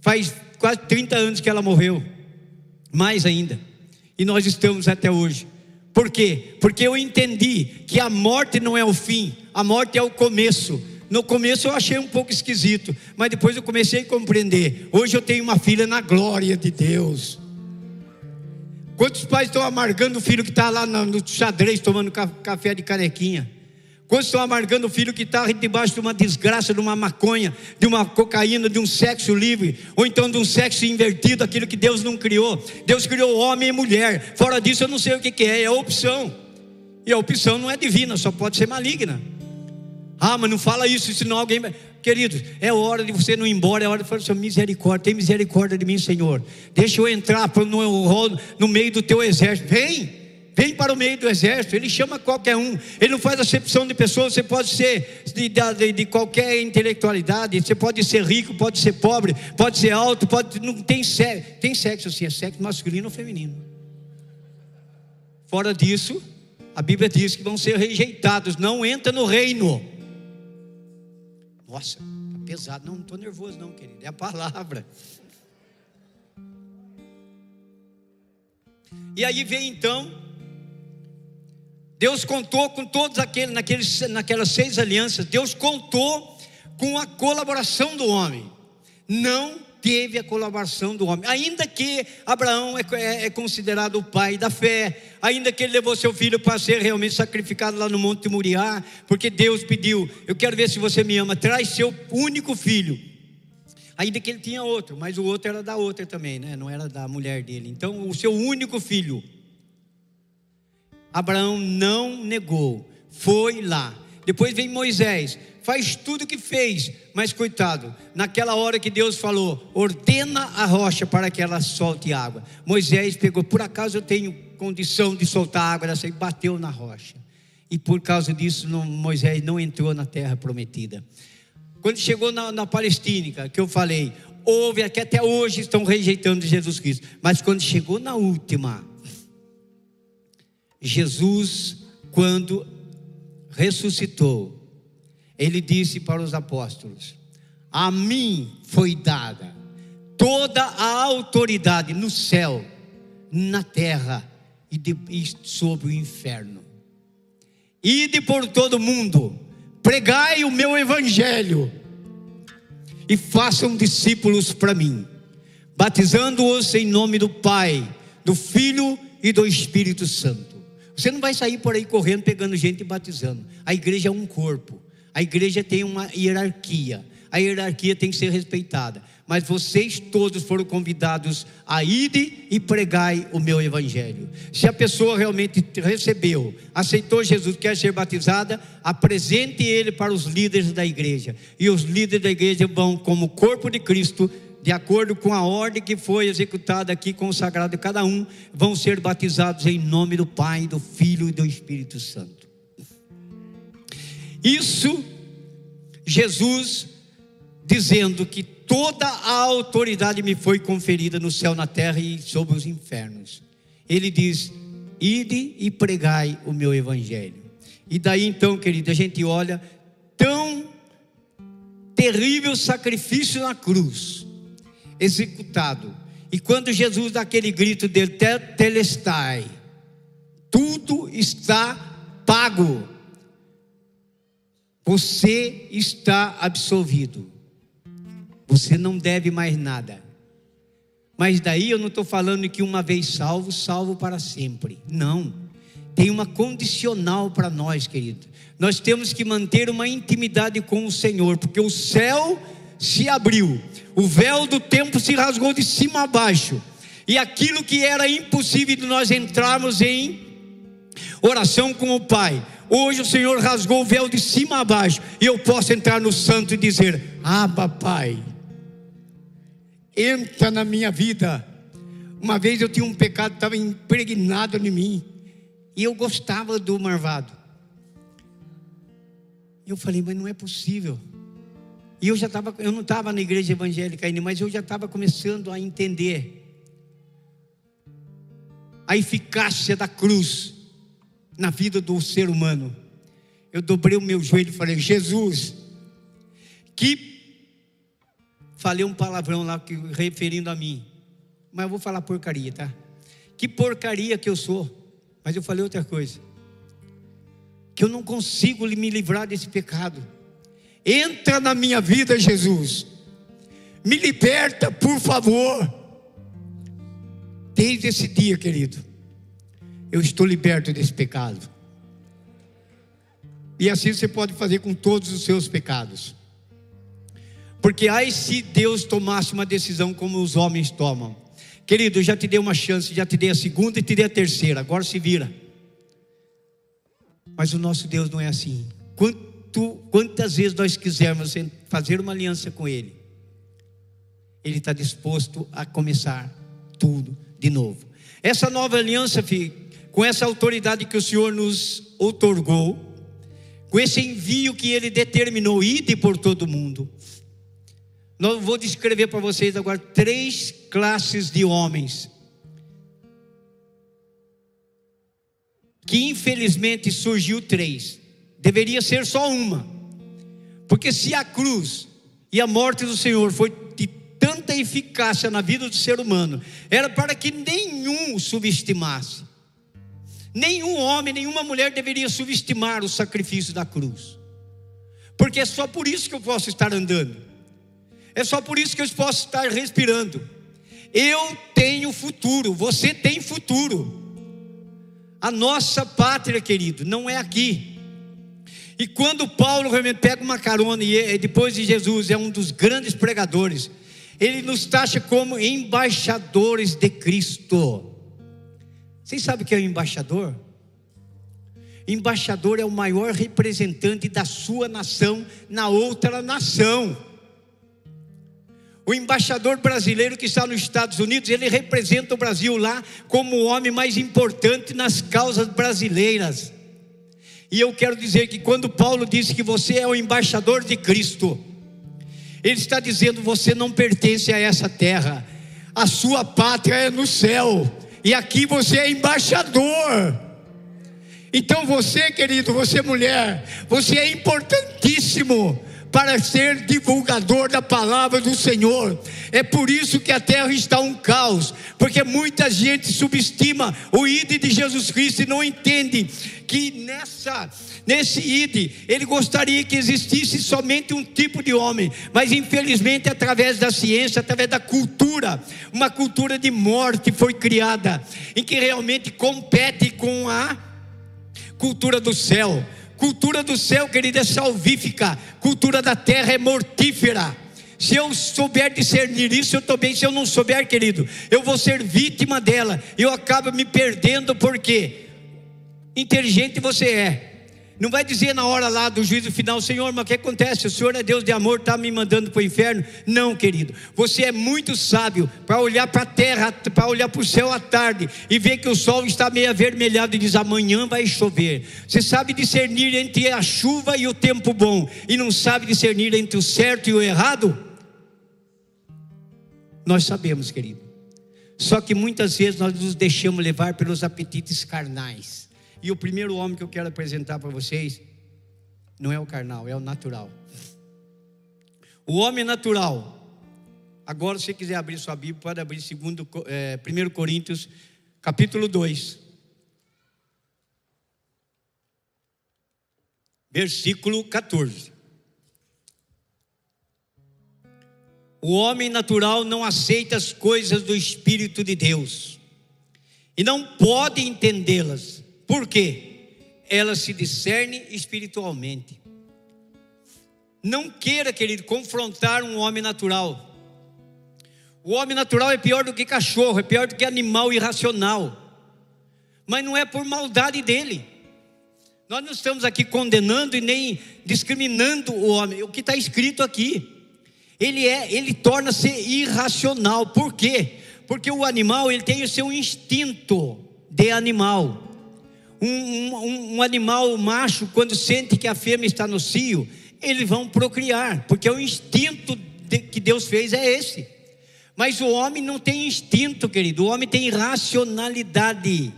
Faz quase 30 anos que ela morreu, mais ainda, e nós estamos até hoje. Por quê? Porque eu entendi que a morte não é o fim, a morte é o começo. No começo eu achei um pouco esquisito, mas depois eu comecei a compreender. Hoje eu tenho uma filha na glória de Deus. Quantos pais estão amargando o filho que está lá no xadrez tomando café de canequinha? Quantos estão amargando o filho que está debaixo de uma desgraça, de uma maconha, de uma cocaína, de um sexo livre, ou então de um sexo invertido, aquilo que Deus não criou? Deus criou homem e mulher. Fora disso, eu não sei o que, que é, é opção. E a opção não é divina, só pode ser maligna. Ah, mas não fala isso, senão alguém. Queridos, é hora de você não ir embora, é hora de falar, Senhor, misericórdia, tem misericórdia de mim, Senhor. Deixa eu entrar no, no meio do teu exército. Vem! vem para o meio do exército, ele chama qualquer um, ele não faz acepção de pessoas, você pode ser de, de, de, qualquer intelectualidade, você pode ser rico, pode ser pobre, pode ser alto, pode, não tem sexo, tem sexo assim, é sexo masculino ou feminino. Fora disso, a Bíblia diz que vão ser rejeitados, não entra no reino. Nossa, tá pesado, não, não estou nervoso não, querido, é a palavra. E aí vem então Deus contou com todos aqueles, naqueles, naquelas seis alianças, Deus contou com a colaboração do homem. Não teve a colaboração do homem, ainda que Abraão é, é, é, considerado o pai da fé, ainda que ele levou seu filho para ser realmente sacrificado lá no Monte de Moriá, porque Deus pediu: Eu quero ver se você me ama, traz seu único filho. Ainda que ele tinha outro, mas o outro era da outra também, né? não era da mulher dele. Então, o seu único filho. Abraão não negou, foi lá. Depois vem Moisés, faz tudo o que fez, mas coitado, naquela hora que Deus falou, ordena a rocha para que ela solte água. Moisés pegou, por acaso eu tenho condição de soltar água dessa e bateu na rocha. E por causa disso, não, Moisés não entrou na terra prometida. Quando chegou na, na Palestina, que eu falei, houve que até hoje estão rejeitando Jesus Cristo, mas quando chegou na última, Jesus, quando ressuscitou, ele disse para os apóstolos: A mim foi dada toda a autoridade no céu, na terra e, de, e sobre o inferno. Ide por todo mundo, pregai o meu evangelho e façam discípulos para mim, batizando-os em nome do Pai, do Filho e do Espírito Santo você não vai sair por aí correndo, pegando gente e batizando. A igreja é um corpo. A igreja tem uma hierarquia. A hierarquia tem que ser respeitada. Mas vocês todos foram convidados a ir e pregai o meu evangelho. Se a pessoa realmente recebeu, aceitou Jesus, quer ser batizada, apresente ele para os líderes da igreja. E os líderes da igreja vão, como corpo de Cristo, de acordo com a ordem que foi executada aqui, consagrada cada um, vão ser batizados em nome do Pai, do Filho e do Espírito Santo. Isso, Jesus dizendo que toda a autoridade me foi conferida no céu, na terra e sobre os infernos. Ele diz: Ide e pregai o meu evangelho. E daí então, querido, a gente olha tão terrível sacrifício na cruz executado. E quando Jesus dá aquele grito dele, telestai, tudo está pago. Você está absolvido. Você não deve mais nada. Mas daí eu não estou falando que uma vez salvo, salvo para sempre. Não. Tem uma condicional para nós, querido. Nós temos que manter uma intimidade com o Senhor, porque o céu se abriu, o véu do tempo se rasgou de cima a baixo, e aquilo que era impossível de nós entrarmos em oração com o Pai, hoje o Senhor rasgou o véu de cima a baixo, e eu posso entrar no santo e dizer: Abba, Pai. entra na minha vida. Uma vez eu tinha um pecado estava impregnado em mim, e eu gostava do marvado. Eu falei, mas não é possível. E eu já estava, eu não estava na igreja evangélica ainda, mas eu já estava começando a entender a eficácia da cruz na vida do ser humano. Eu dobrei o meu joelho e falei: Jesus, que. Falei um palavrão lá que, referindo a mim, mas eu vou falar porcaria, tá? Que porcaria que eu sou. Mas eu falei outra coisa: que eu não consigo me livrar desse pecado. Entra na minha vida, Jesus. Me liberta, por favor. Desde esse dia, querido, eu estou liberto desse pecado. E assim você pode fazer com todos os seus pecados. Porque ai se Deus tomasse uma decisão como os homens tomam. Querido, eu já te dei uma chance, já te dei a segunda e te dei a terceira, agora se vira. Mas o nosso Deus não é assim. Quanto, quantas vezes nós quisermos fazer uma aliança com Ele, Ele está disposto a começar tudo de novo. Essa nova aliança, filho, com essa autoridade que o Senhor nos outorgou, com esse envio que Ele determinou, ide por todo mundo. Eu vou descrever para vocês agora três classes de homens que infelizmente surgiu três. Deveria ser só uma. Porque se a cruz e a morte do Senhor foi de tanta eficácia na vida do ser humano, era para que nenhum subestimasse. Nenhum homem, nenhuma mulher deveria subestimar o sacrifício da cruz. Porque é só por isso que eu posso estar andando. É só por isso que eu posso estar respirando. Eu tenho futuro, você tem futuro. A nossa pátria, querido, não é aqui. E quando Paulo realmente pega uma carona e depois de Jesus é um dos grandes pregadores, ele nos taxa como embaixadores de Cristo. Vocês sabem o que é o embaixador? Embaixador é o maior representante da sua nação na outra nação. O embaixador brasileiro que está nos Estados Unidos, ele representa o Brasil lá como o homem mais importante nas causas brasileiras. E eu quero dizer que quando Paulo disse que você é o embaixador de Cristo, ele está dizendo: você não pertence a essa terra, a sua pátria é no céu, e aqui você é embaixador. Então você, querido, você mulher, você é importantíssimo para ser divulgador da palavra do Senhor. É por isso que a terra está um caos, porque muita gente subestima o ID de Jesus Cristo e não entende que nessa nesse ID ele gostaria que existisse somente um tipo de homem, mas infelizmente através da ciência, através da cultura, uma cultura de morte foi criada, em que realmente compete com a cultura do céu. Cultura do céu, querida, é salvífica. Cultura da terra é mortífera. Se eu souber discernir isso, eu bem. Se eu não souber, querido, eu vou ser vítima dela. Eu acabo me perdendo porque inteligente você é. Não vai dizer na hora lá do juízo final, Senhor, mas o que acontece? O Senhor é Deus de amor, está me mandando para o inferno? Não, querido. Você é muito sábio para olhar para a terra, para olhar para o céu à tarde e ver que o sol está meio avermelhado e diz: amanhã vai chover. Você sabe discernir entre a chuva e o tempo bom e não sabe discernir entre o certo e o errado? Nós sabemos, querido. Só que muitas vezes nós nos deixamos levar pelos apetites carnais. E o primeiro homem que eu quero apresentar para vocês não é o carnal, é o natural. O homem natural. Agora, se você quiser abrir sua Bíblia, pode abrir segundo, é, 1 Coríntios, capítulo 2. Versículo 14. O homem natural não aceita as coisas do Espírito de Deus e não pode entendê-las, por quê? Ela se discerne espiritualmente. Não queira, querido, confrontar um homem natural. O homem natural é pior do que cachorro, é pior do que animal irracional. Mas não é por maldade dele. Nós não estamos aqui condenando e nem discriminando o homem. O que está escrito aqui. Ele é, ele torna-se irracional. Por quê? Porque o animal ele tem o seu instinto de animal. Um, um, um animal macho, quando sente que a fêmea está no cio, eles vão procriar, porque o instinto de, que Deus fez é esse. Mas o homem não tem instinto, querido, o homem tem racionalidade.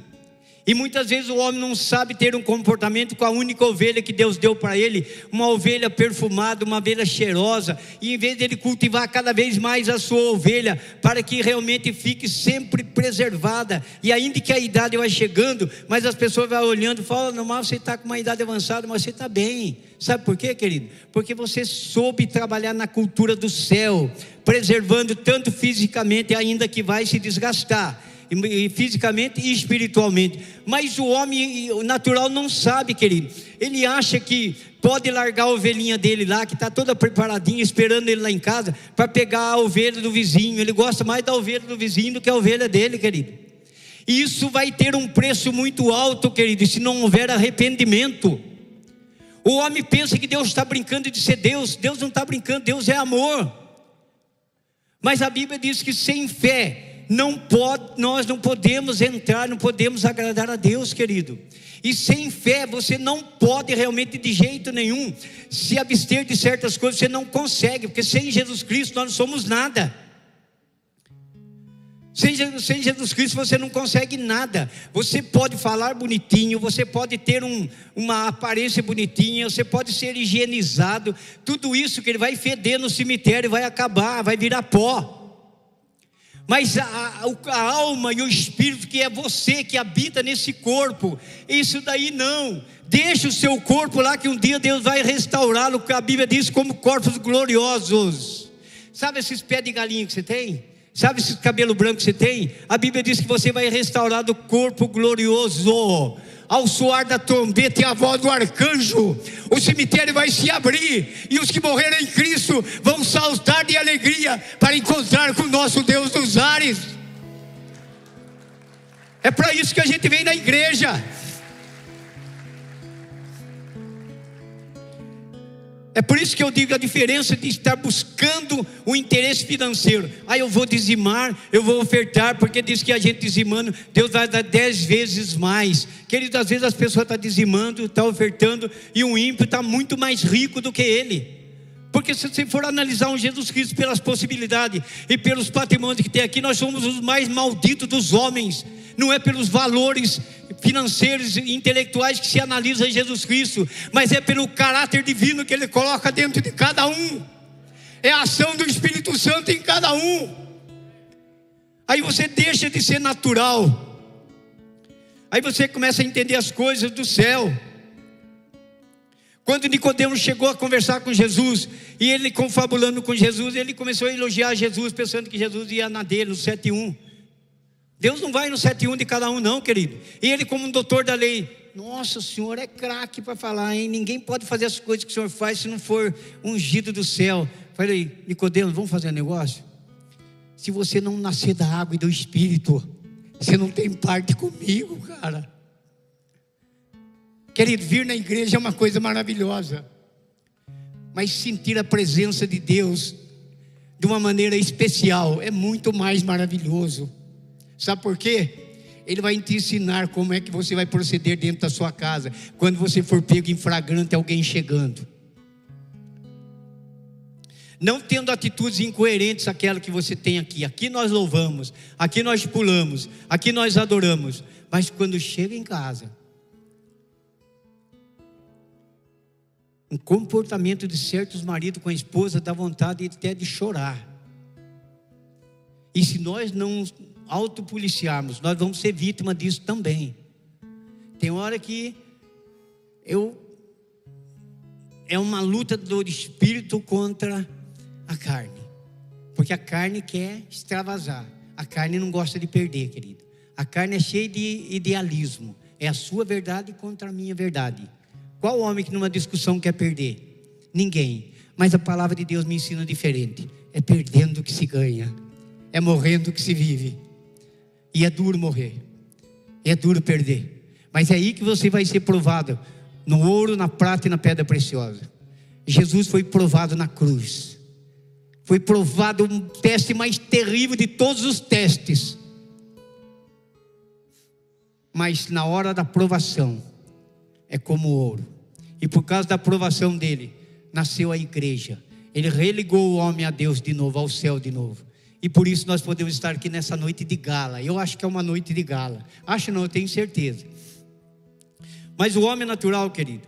E muitas vezes o homem não sabe ter um comportamento com a única ovelha que Deus deu para ele, uma ovelha perfumada, uma ovelha cheirosa, e em vez dele cultivar cada vez mais a sua ovelha, para que realmente fique sempre preservada, e ainda que a idade vai chegando, mas as pessoas vão olhando e falam: não, mas você está com uma idade avançada, mas você está bem. Sabe por quê, querido? Porque você soube trabalhar na cultura do céu, preservando tanto fisicamente, ainda que vai se desgastar e fisicamente e espiritualmente. Mas o homem natural não sabe, querido. Ele acha que pode largar a ovelhinha dele lá, que está toda preparadinha, esperando ele lá em casa, para pegar a ovelha do vizinho. Ele gosta mais da ovelha do vizinho do que a ovelha dele, querido. E isso vai ter um preço muito alto, querido, se não houver arrependimento. O homem pensa que Deus está brincando de ser Deus. Deus não está brincando, Deus é amor. Mas a Bíblia diz que sem fé não pode, nós não podemos entrar, não podemos agradar a Deus, querido. E sem fé você não pode realmente de jeito nenhum se abster de certas coisas, você não consegue, porque sem Jesus Cristo nós não somos nada. Sem Jesus, sem Jesus, Cristo você não consegue nada. Você pode falar bonitinho, você pode ter um, uma aparência bonitinha, você pode ser higienizado. Tudo isso que ele vai feder no cemitério, vai acabar, vai virar pó. Mas a, a, alma e o espírito que é você que habita nesse corpo, isso daí não. Deixa o seu corpo lá que um dia Deus vai restaurá-lo, a Bíblia diz como corpos gloriosos. Sabe esses pés de galinha que você tem? Sabe esse cabelo branco que você tem? A Bíblia diz que você vai restaurar do corpo glorioso ao soar da trombeta e a voz do arcanjo, o cemitério vai se abrir e os que morreram em Cristo vão saltar de alegria para encontrar com o nosso Deus dos ares. É para isso que a gente vem na igreja. É por isso que eu digo a diferença de estar buscando o interesse financeiro. Ah, eu vou dizimar, eu vou ofertar, porque diz que a gente dizimando, Deus vai dar dez vezes mais. Querido, às vezes as pessoas estão tá dizimando, estão tá ofertando, e o ímpio está muito mais rico do que ele. Porque se você for analisar um Jesus Cristo pelas possibilidades e pelos patrimônios que tem aqui, nós somos os mais malditos dos homens não é pelos valores financeiros e intelectuais que se analisa em Jesus Cristo, mas é pelo caráter divino que Ele coloca dentro de cada um, é a ação do Espírito Santo em cada um. Aí você deixa de ser natural, aí você começa a entender as coisas do céu. Quando Nicodemos chegou a conversar com Jesus, e ele confabulando com Jesus, ele começou a elogiar Jesus, pensando que Jesus ia na dele, no 7.1. Deus não vai no 7-1 de cada um, não, querido. E ele, como um doutor da lei, nossa, o senhor é craque para falar, hein? Ninguém pode fazer as coisas que o senhor faz se não for ungido do céu. Falei, Nicodemos, vamos fazer um negócio? Se você não nascer da água e do espírito, você não tem parte comigo, cara. Querido, vir na igreja é uma coisa maravilhosa. Mas sentir a presença de Deus de uma maneira especial é muito mais maravilhoso. Sabe por quê? Ele vai te ensinar como é que você vai proceder dentro da sua casa, quando você for pego em flagrante alguém chegando. Não tendo atitudes incoerentes àquela que você tem aqui. Aqui nós louvamos, aqui nós pulamos, aqui nós adoramos. Mas quando chega em casa, um comportamento de certos maridos com a esposa dá vontade até de chorar. E se nós não autopoliciarmos, nós vamos ser vítima disso também. Tem hora que eu é uma luta do espírito contra a carne. Porque a carne quer extravasar. A carne não gosta de perder, querido. A carne é cheia de idealismo. É a sua verdade contra a minha verdade. Qual homem que numa discussão quer perder? Ninguém. Mas a palavra de Deus me ensina diferente. É perdendo que se ganha. É morrendo que se vive. E é duro morrer. É duro perder. Mas é aí que você vai ser provado no ouro, na prata e na pedra preciosa. Jesus foi provado na cruz. Foi provado um teste mais terrível de todos os testes. Mas na hora da provação, é como ouro. E por causa da provação dele, nasceu a igreja. Ele religou o homem a Deus de novo, ao céu de novo. E por isso nós podemos estar aqui nessa noite de gala. Eu acho que é uma noite de gala. Acho não, eu tenho certeza. Mas o homem natural, querido,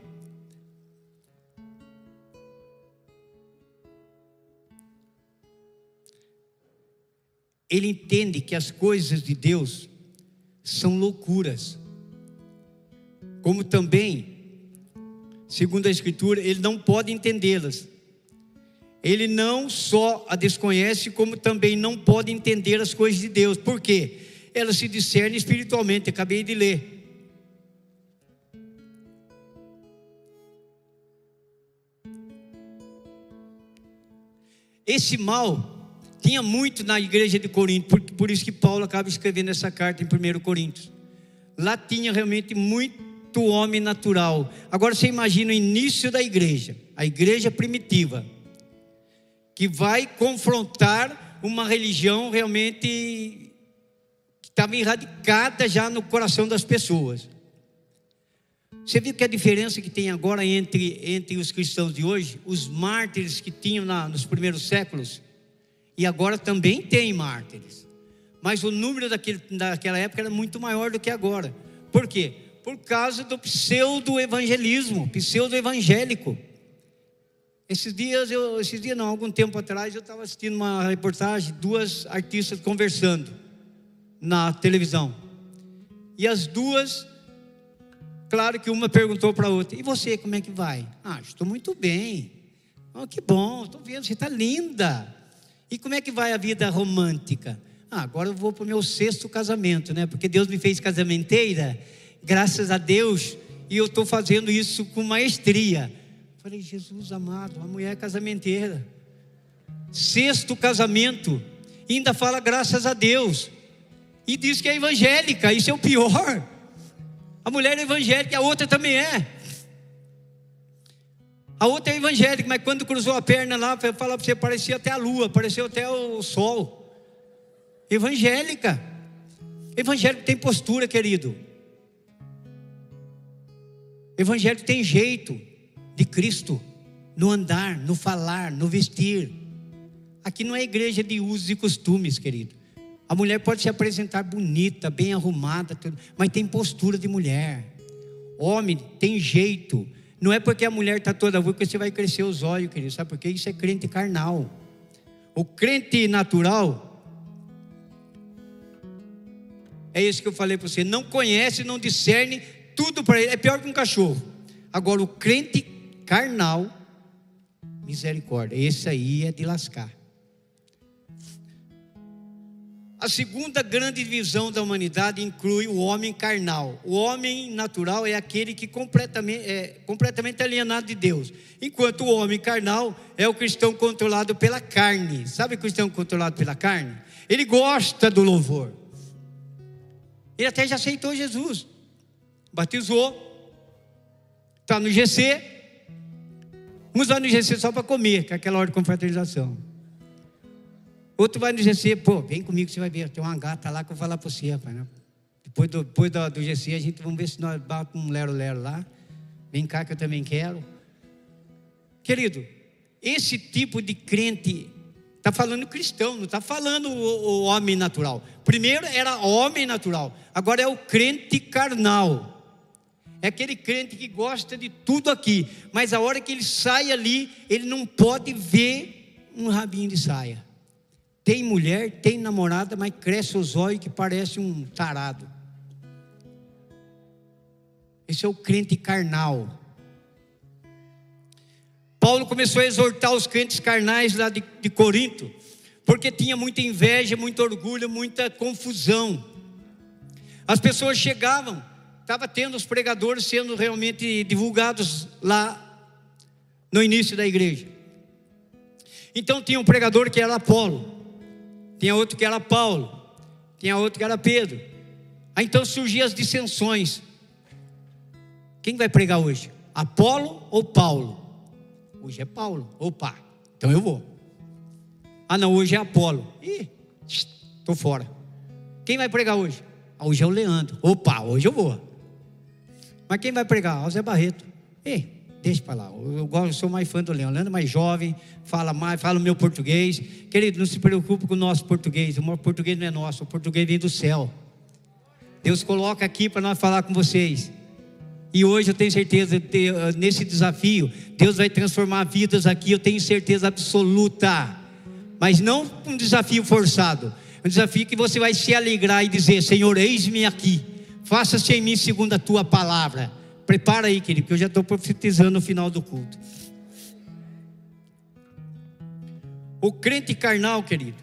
ele entende que as coisas de Deus são loucuras. Como também, segundo a Escritura, ele não pode entendê-las. Ele não só a desconhece, como também não pode entender as coisas de Deus. Por quê? Elas se discernem espiritualmente, acabei de ler. Esse mal tinha muito na igreja de Corinto, por, por isso que Paulo acaba escrevendo essa carta em 1 Coríntios. Lá tinha realmente muito homem natural. Agora você imagina o início da igreja, a igreja primitiva, que vai confrontar uma religião realmente que estava enradicada já no coração das pessoas. Você viu que a diferença que tem agora entre, entre os cristãos de hoje, os mártires que tinham na, nos primeiros séculos, e agora também tem mártires. Mas o número daquele, daquela época era muito maior do que agora. Por quê? Por causa do pseudo-evangelismo, pseudo-evangélico. Esses dias, eu, esses dias não, algum tempo atrás, eu estava assistindo uma reportagem, duas artistas conversando na televisão. E as duas, claro que uma perguntou para a outra: E você, como é que vai? Ah, estou muito bem. Oh, que bom, estou vendo, você está linda. E como é que vai a vida romântica? Ah, agora eu vou para o meu sexto casamento, né? Porque Deus me fez casamenteira, graças a Deus, e eu estou fazendo isso com maestria. Falei, Jesus amado, a mulher é casamenteira. Sexto casamento, ainda fala graças a Deus. E diz que é evangélica, isso é o pior. A mulher é evangélica, a outra também é. A outra é evangélica, mas quando cruzou a perna lá, falar para você, parecia até a lua, parecia até o sol. Evangélica. Evangélico tem postura, querido. Evangélico tem jeito de Cristo no andar, no falar, no vestir. Aqui não é igreja de usos e costumes, querido. A mulher pode se apresentar bonita, bem arrumada, mas tem postura de mulher. Homem tem jeito não é porque a mulher está toda boa que você vai crescer os olhos, querido. Sabe por quê? Isso é crente carnal. O crente natural é isso que eu falei para você. Não conhece, não discerne tudo para ele. É pior que um cachorro. Agora, o crente carnal, misericórdia. Esse aí é de lascar. A segunda grande divisão da humanidade inclui o homem carnal. O homem natural é aquele que completamente, é completamente alienado de Deus. Enquanto o homem carnal é o cristão controlado pela carne. Sabe o cristão controlado pela carne? Ele gosta do louvor. Ele até já aceitou Jesus. Batizou. Está no GC. Uns lá no GC só para comer, que é aquela hora de confraternização. Outro vai no GC, pô, vem comigo, você vai ver. Tem uma gata lá que eu vou falar para você, rapaz. Né? Depois, do, depois do, do GC, a gente vamos ver se nós batemos um lero-lero lá. Vem cá que eu também quero. Querido, esse tipo de crente está falando cristão, não está falando o, o, homem natural. Primeiro era homem natural, agora é o crente carnal. É aquele crente que gosta de tudo aqui, mas a hora que ele sai ali, ele não pode ver um rabinho de saia. Tem mulher, tem namorada, mas cresce os olhos que parece um tarado. Esse é o crente carnal. Paulo começou a exortar os crentes carnais lá de, de Corinto, porque tinha muita inveja, muito orgulho, muita confusão. As pessoas chegavam, estava tendo os pregadores sendo realmente divulgados lá no início da igreja. Então tinha um pregador que era Apolo tinha outro que era Paulo, tinha outro que era Pedro. Aí então surgiam as dissensões. Quem vai pregar hoje? Apolo ou Paulo? Hoje é Paulo. Opa, então eu vou. Ah, não, hoje é Apolo. Ih, estou fora. Quem vai pregar hoje? Ah, hoje é o Leandro. Opa, hoje eu vou. Mas quem vai pregar? O Zé Barreto. Ei, deixa para lá. Eu, eu, sou mais fã do Leandro. Leandro é mais jovem, fala mais, fala o meu português. Querido, não se preocupe com o nosso português. O português não é nosso, o português vem do céu. Deus coloca aqui para nós falar com vocês. E hoje eu tenho certeza, ah, nesse desafio, Deus vai transformar vidas aqui, eu tenho certeza absoluta. Mas não um desafio forçado, um desafio que você vai se alegrar e dizer: Senhor, eis-me aqui, faça-se em mim segundo a tua palavra. Prepara aí, querido, que eu já estou profetizando no final do culto. O crente carnal, querido,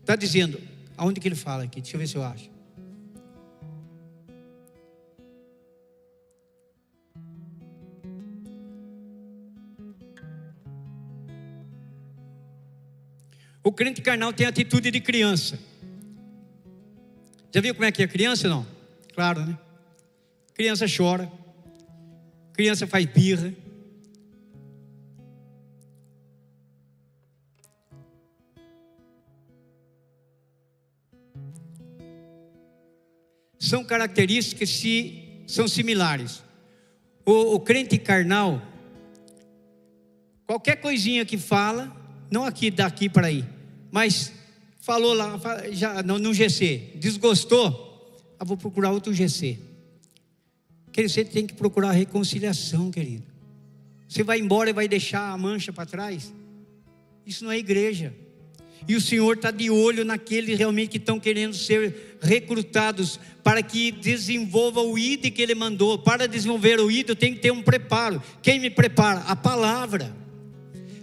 está dizendo, aonde que ele fala aqui? Deixa eu ver se eu acho. O crente carnal tem atitude de criança. Já viu como é que é criança não? Claro, né? Criança chora. Criança faz birra. São características que são similares. O, o crente carnal, qualquer coisinha que fala, não aqui daqui para aí, mas falou lá já no, no GC, desgostou, ah, vou procurar outro GC. Querido, você tem que procurar reconciliação, querido. Você vai embora e vai deixar a mancha para trás? Isso não é igreja. E o Senhor está de olho naqueles realmente que estão querendo ser recrutados para que desenvolva o ID que Ele mandou. Para desenvolver o eu tenho que ter um preparo. Quem me prepara? A palavra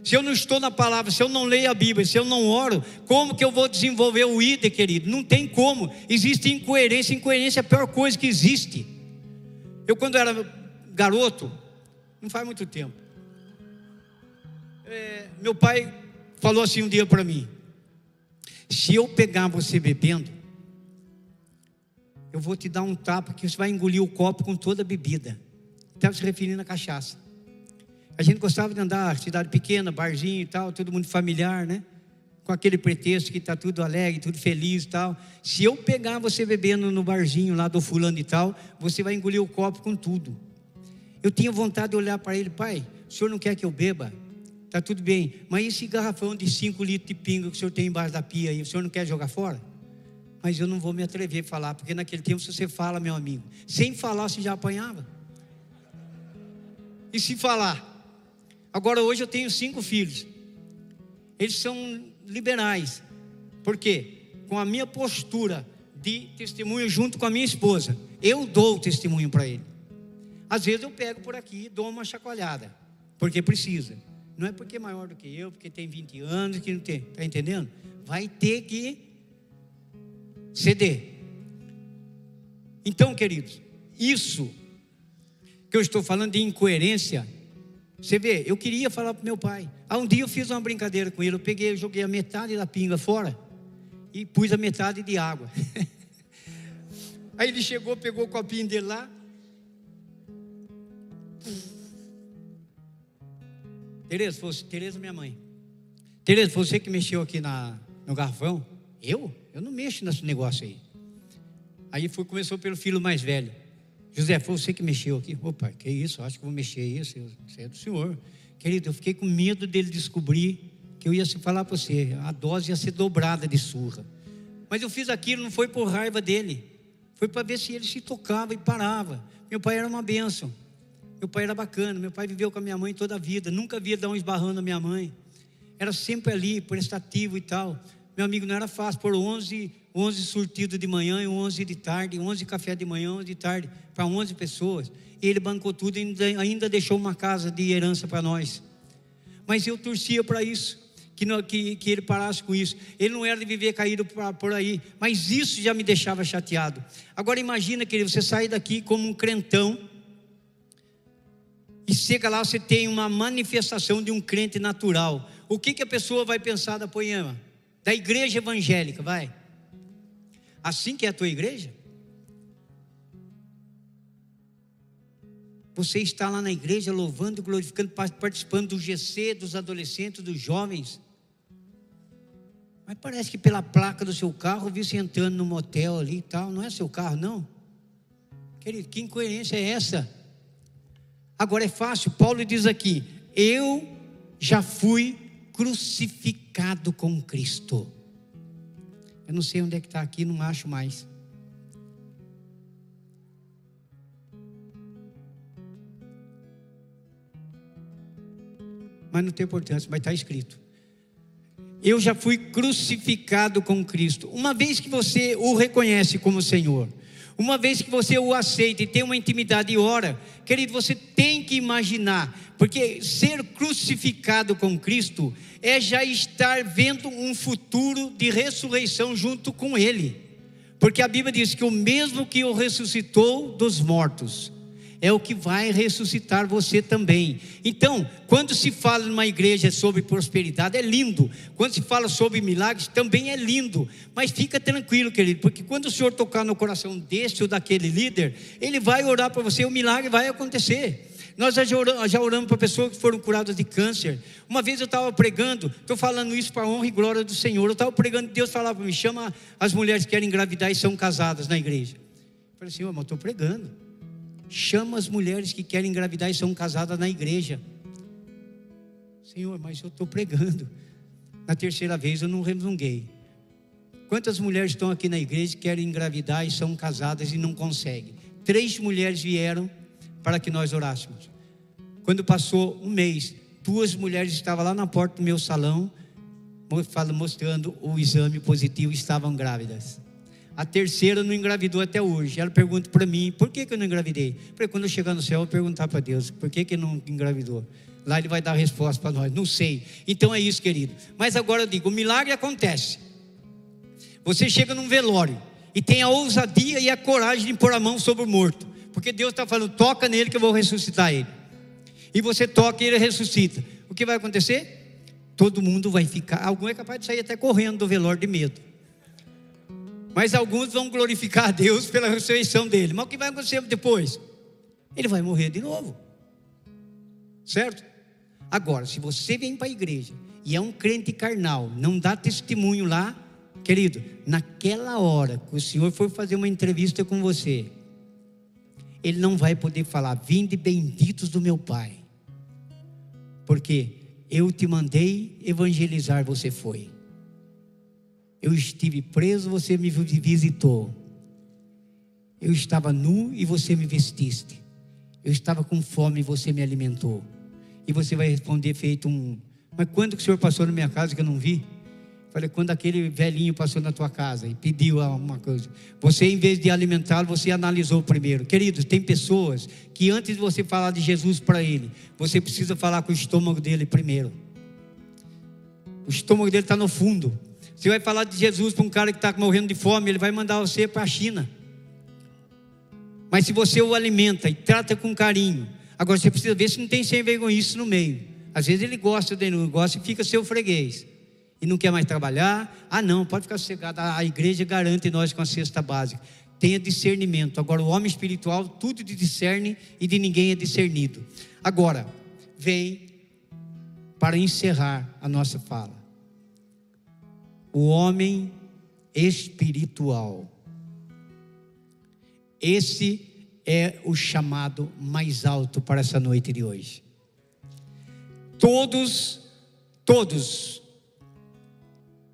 se eu não estou na palavra, se eu não leio a Bíblia, se eu não oro, como que eu vou desenvolver o ID, querido? Não tem como. Existe incoerência. Incoerência é a pior coisa que existe. Eu, quando era garoto, não faz muito tempo, é, meu pai falou assim um dia para mim: se eu pegar você bebendo, eu vou te dar um tapa que você vai engolir o copo com toda a bebida. Estava se referindo à cachaça. A gente gostava de andar, cidade pequena, barzinho e tal, todo mundo familiar, né? Com aquele pretexto que está tudo alegre, tudo feliz e tal. Se eu pegar você bebendo no barzinho lá do fulano e tal, você vai engolir o copo com tudo. Eu tinha vontade de olhar para ele, pai, o senhor não quer que eu beba? Tá tudo bem, mas esse garrafão de 5 litros de pinga que o senhor tem embaixo da pia aí, o senhor não quer jogar fora? Mas eu não vou me atrever a falar, porque naquele tempo se você fala, meu amigo, sem falar você já apanhava. E se falar, Agora, hoje eu tenho cinco filhos. Eles são liberais. Por quê? Com a minha postura de testemunho junto com a minha esposa, eu dou o testemunho para ele. Às vezes eu pego por aqui e dou uma chacoalhada, porque precisa. Não é porque é maior do que eu, porque tem 20 anos, que não tem. Está entendendo? Vai ter que ceder. Então, queridos, isso que eu estou falando de incoerência você vê, eu queria falar para meu pai. Há um dia eu fiz uma brincadeira com ele. Eu peguei, joguei a metade da pinga fora e pus a metade de água. <laughs> Aí ele chegou, pegou o copinho dele lá. Tereza, fosse Tereza, minha mãe. Tereza, você que mexeu aqui na, no garrafão? Eu? Eu não mexo nesse negócio aí. Aí foi, começou pelo filho mais velho. José, foi você que mexeu aqui? Opa, que isso, acho que vou mexer isso, isso é do senhor. Querido, eu fiquei com medo dele descobrir que eu ia se falar para você, a dose ia ser dobrada de surra. Mas eu fiz aquilo, não foi por raiva dele, foi para ver se ele se tocava e parava. Meu pai era uma bênção, meu pai era bacana, meu pai viveu com a minha mãe toda a vida, nunca via dar um esbarrando na minha mãe, era sempre ali, prestativo e tal. Meu amigo, não era fácil, por 11 11 surtidos de manhã e 11 de tarde, 11 café de manhã, 11 de tarde, para 11 pessoas. E ele bancou tudo e ainda deixou uma casa de herança para nós. Mas eu torcia para isso, que, não, que, que ele parasse com isso. Ele não era de viver caído por aí, mas isso já me deixava chateado. Agora imagina que você sai daqui como um crentão, e chega lá, você tem uma manifestação de um crente natural. O que, que a pessoa vai pensar da poema? Da igreja evangélica, vai. Assim que é a tua igreja? Você está lá na igreja louvando, glorificando, participando do GC, dos adolescentes, dos jovens. Mas parece que pela placa do seu carro, eu vi você entrando no motel ali e tal. Não é seu carro, não? Querido, que incoerência é essa? Agora é fácil, Paulo diz aqui: Eu já fui crucificado com Cristo. Eu não sei onde é que está aqui, não acho mais. Mas não tem importância, mas está escrito. Eu já fui crucificado com Cristo. Uma vez que você o reconhece como Senhor, uma vez que você o aceita e tem uma intimidade e ora, querido, você tem que imaginar, porque ser crucificado com Cristo é já estar vendo um futuro de ressurreição junto com Ele. Porque a Bíblia diz que o mesmo que o ressuscitou dos mortos, é o que vai ressuscitar você também. Então, quando se fala numa igreja sobre prosperidade, é lindo. Quando se fala sobre milagres, também é lindo. Mas fica tranquilo, querido, porque quando o Senhor tocar no coração deste ou daquele líder, ele vai orar para você, o milagre vai acontecer. Nós já oramos, já oramos para pessoas que foram curadas de câncer. Uma vez eu estava pregando, estou falando isso para a honra e glória do Senhor. Eu estava pregando, Deus falava para mim: chama as mulheres que querem engravidar e são casadas na igreja. Eu falei assim, mas estou pregando chama as mulheres que querem engravidar e são casadas na igreja. Senhor, mas eu estou pregando. Na terceira vez eu não resmunguei. Quantas mulheres estão aqui na igreja que querem engravidar e são casadas e não conseguem? Três mulheres vieram para que nós orássemos. Quando passou um mês, duas mulheres estavam lá na porta do meu salão, mostrando o exame positivo, estavam grávidas. A terceira não engravidou até hoje. Ela pergunta para mim: por que, que eu não engravidei? Falei, quando eu chegar no céu, eu vou perguntar para Deus: por que, que não engravidou? Lá ele vai dar a resposta para nós. Não sei. Então é isso, querido. Mas agora eu digo: o milagre acontece. Você chega num velório e tem a ousadia e a coragem de pôr a mão sobre o morto. Porque Deus está falando: toca nele que eu vou ressuscitar ele. E você toca e ele ressuscita. O que vai acontecer? Todo mundo vai ficar. Algum é capaz de sair até correndo do velório de medo. Mas alguns vão glorificar a Deus pela ressurreição dele. Mas o que vai acontecer depois? Ele vai morrer de novo. Certo? Agora, se você vem para a igreja e é um crente carnal, não dá testemunho lá, querido, naquela hora que o Senhor for fazer uma entrevista com você, ele não vai poder falar: Vinde benditos do meu Pai, porque eu te mandei evangelizar, você foi. Eu estive preso, você me visitou. Eu estava nu e você me vestiste. Eu estava com fome e você me alimentou. E você vai responder feito um. Mas quando que o senhor passou na minha casa que eu não vi? Falei, quando aquele velhinho passou na tua casa e pediu alguma coisa. Você, em vez de alimentá-lo, você analisou primeiro. Queridos, tem pessoas que antes de você falar de Jesus para ele, você precisa falar com o estômago dele primeiro. O estômago dele está no fundo. Você vai falar de Jesus para um cara que está morrendo de fome, ele vai mandar você para a China. Mas se você o alimenta e trata com carinho, agora você precisa ver se não tem sem vergonhice no meio. Às vezes ele gosta do negócio e fica seu freguês. E não quer mais trabalhar. Ah, não, pode ficar sossegado. A igreja garante nós com a cesta básica. Tenha discernimento. Agora, o homem espiritual, tudo de discerne e de ninguém é discernido. Agora, vem para encerrar a nossa fala o homem espiritual. Esse é o chamado mais alto para essa noite de hoje. Todos, todos,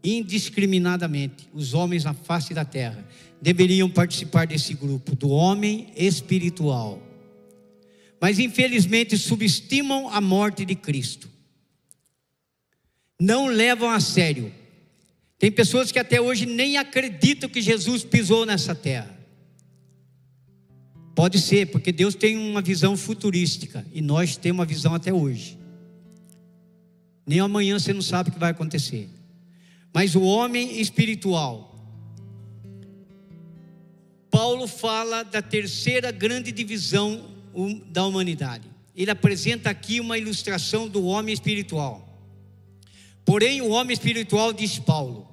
indiscriminadamente, os homens na face da terra, deveriam participar desse grupo, do homem espiritual. Mas infelizmente subestimam a morte de Cristo. Não levam a sério tem pessoas que até hoje nem acreditam que Jesus pisou nessa terra. Pode ser, porque Deus tem uma visão futurística e nós temos uma visão até hoje. Nem amanhã você não sabe o que vai acontecer. Mas o homem espiritual, Paulo fala da terceira grande divisão da humanidade. Ele apresenta aqui uma ilustração do homem espiritual. Porém, o homem espiritual, diz Paulo,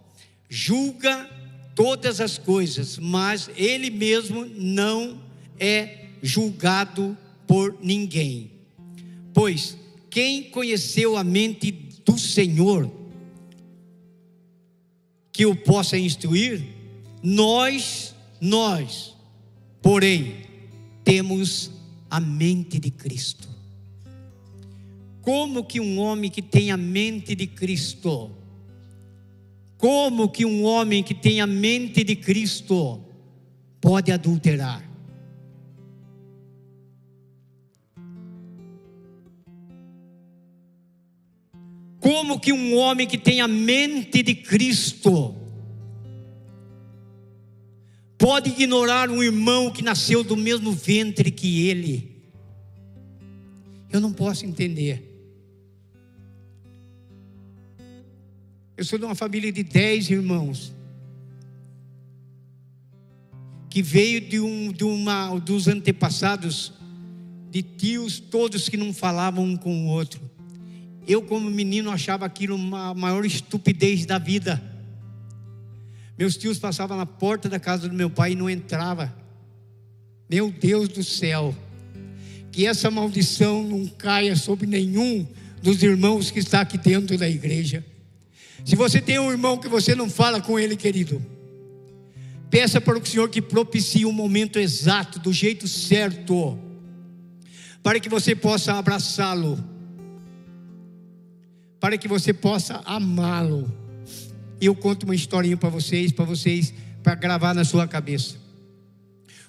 julga todas as coisas, mas ele mesmo não é julgado por ninguém. Pois quem conheceu a mente do Senhor que o possa instruir, nós, nós, porém, temos a mente de Cristo. Como que um homem que tem a mente de Cristo, como que um homem que tem a mente de Cristo pode adulterar? Como que um homem que tem a mente de Cristo pode ignorar um irmão que nasceu do mesmo ventre que ele? Eu não posso entender. Eu sou de uma família de dez irmãos. Que veio de, um, de uma dos antepassados, de tios todos que não falavam um com o outro. Eu, como menino, achava aquilo uma maior estupidez da vida. Meus tios passavam na porta da casa do meu pai e não entrava. Meu Deus do céu, que essa maldição não caia sobre nenhum dos irmãos que está aqui dentro da igreja. Se você tem um irmão que você não fala com ele, querido, peça para o Senhor que propicie o um momento exato, do jeito certo, para que você possa abraçá-lo para que você possa amá-lo. E eu conto uma historinha para vocês, para vocês, para gravar na sua cabeça.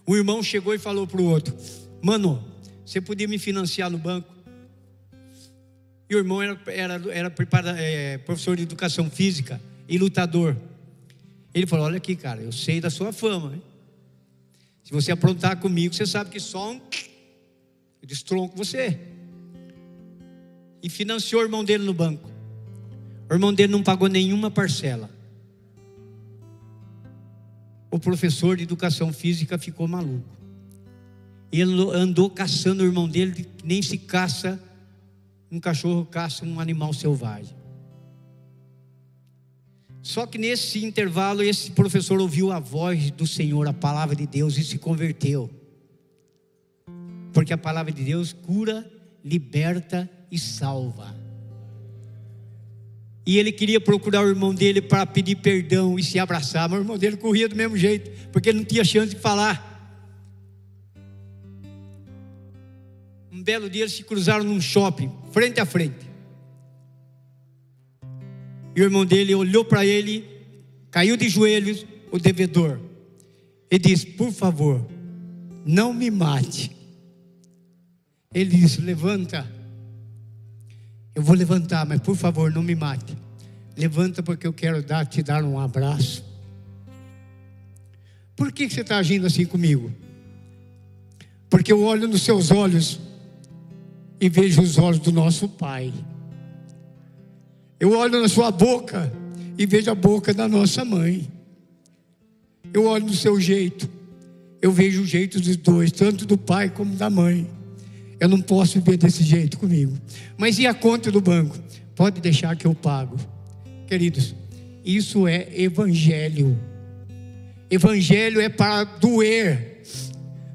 O irmão chegou e falou para o outro: Mano, você podia me financiar no banco? E o irmão era, era, era prepara, é, professor de educação física e lutador. Ele falou: Olha aqui, cara, eu sei da sua fama. Hein? Se você aprontar comigo, você sabe que só um. Eu <tsk> destronco você e financiou o irmão dele no banco. O irmão dele não pagou nenhuma parcela. O professor de educação física ficou maluco. Ele andou caçando o irmão dele, nem se caça um cachorro caça um animal selvagem. Só que nesse intervalo, esse professor ouviu a voz do Senhor, a palavra de Deus, e se converteu. Porque a palavra de Deus cura, liberta e salva. E ele queria procurar o irmão dele para pedir perdão e se abraçar, mas o irmão dele corria do mesmo jeito, porque ele não tinha chance de falar. Belo dia eles se cruzaram num shopping, frente a frente. E o irmão dele olhou para ele, caiu de joelhos, o devedor, e disse: Por favor, não me mate. Ele disse: Levanta eu vou levantar, mas por favor, não me mate. Levanta porque eu quero dar, te dar um abraço. Por que você está agindo assim comigo? Porque eu olho nos seus olhos e vejo os olhos do nosso Pai. Eu olho na sua boca e vejo a boca da nossa mãe. Eu olho no seu jeito, eu vejo o jeito dos dois, tanto do pai como da mãe. Eu não posso viver desse jeito comigo. Mas e a conta do banco? Pode deixar que eu pago. Queridos, isso é evangelho. Evangelho é para doer.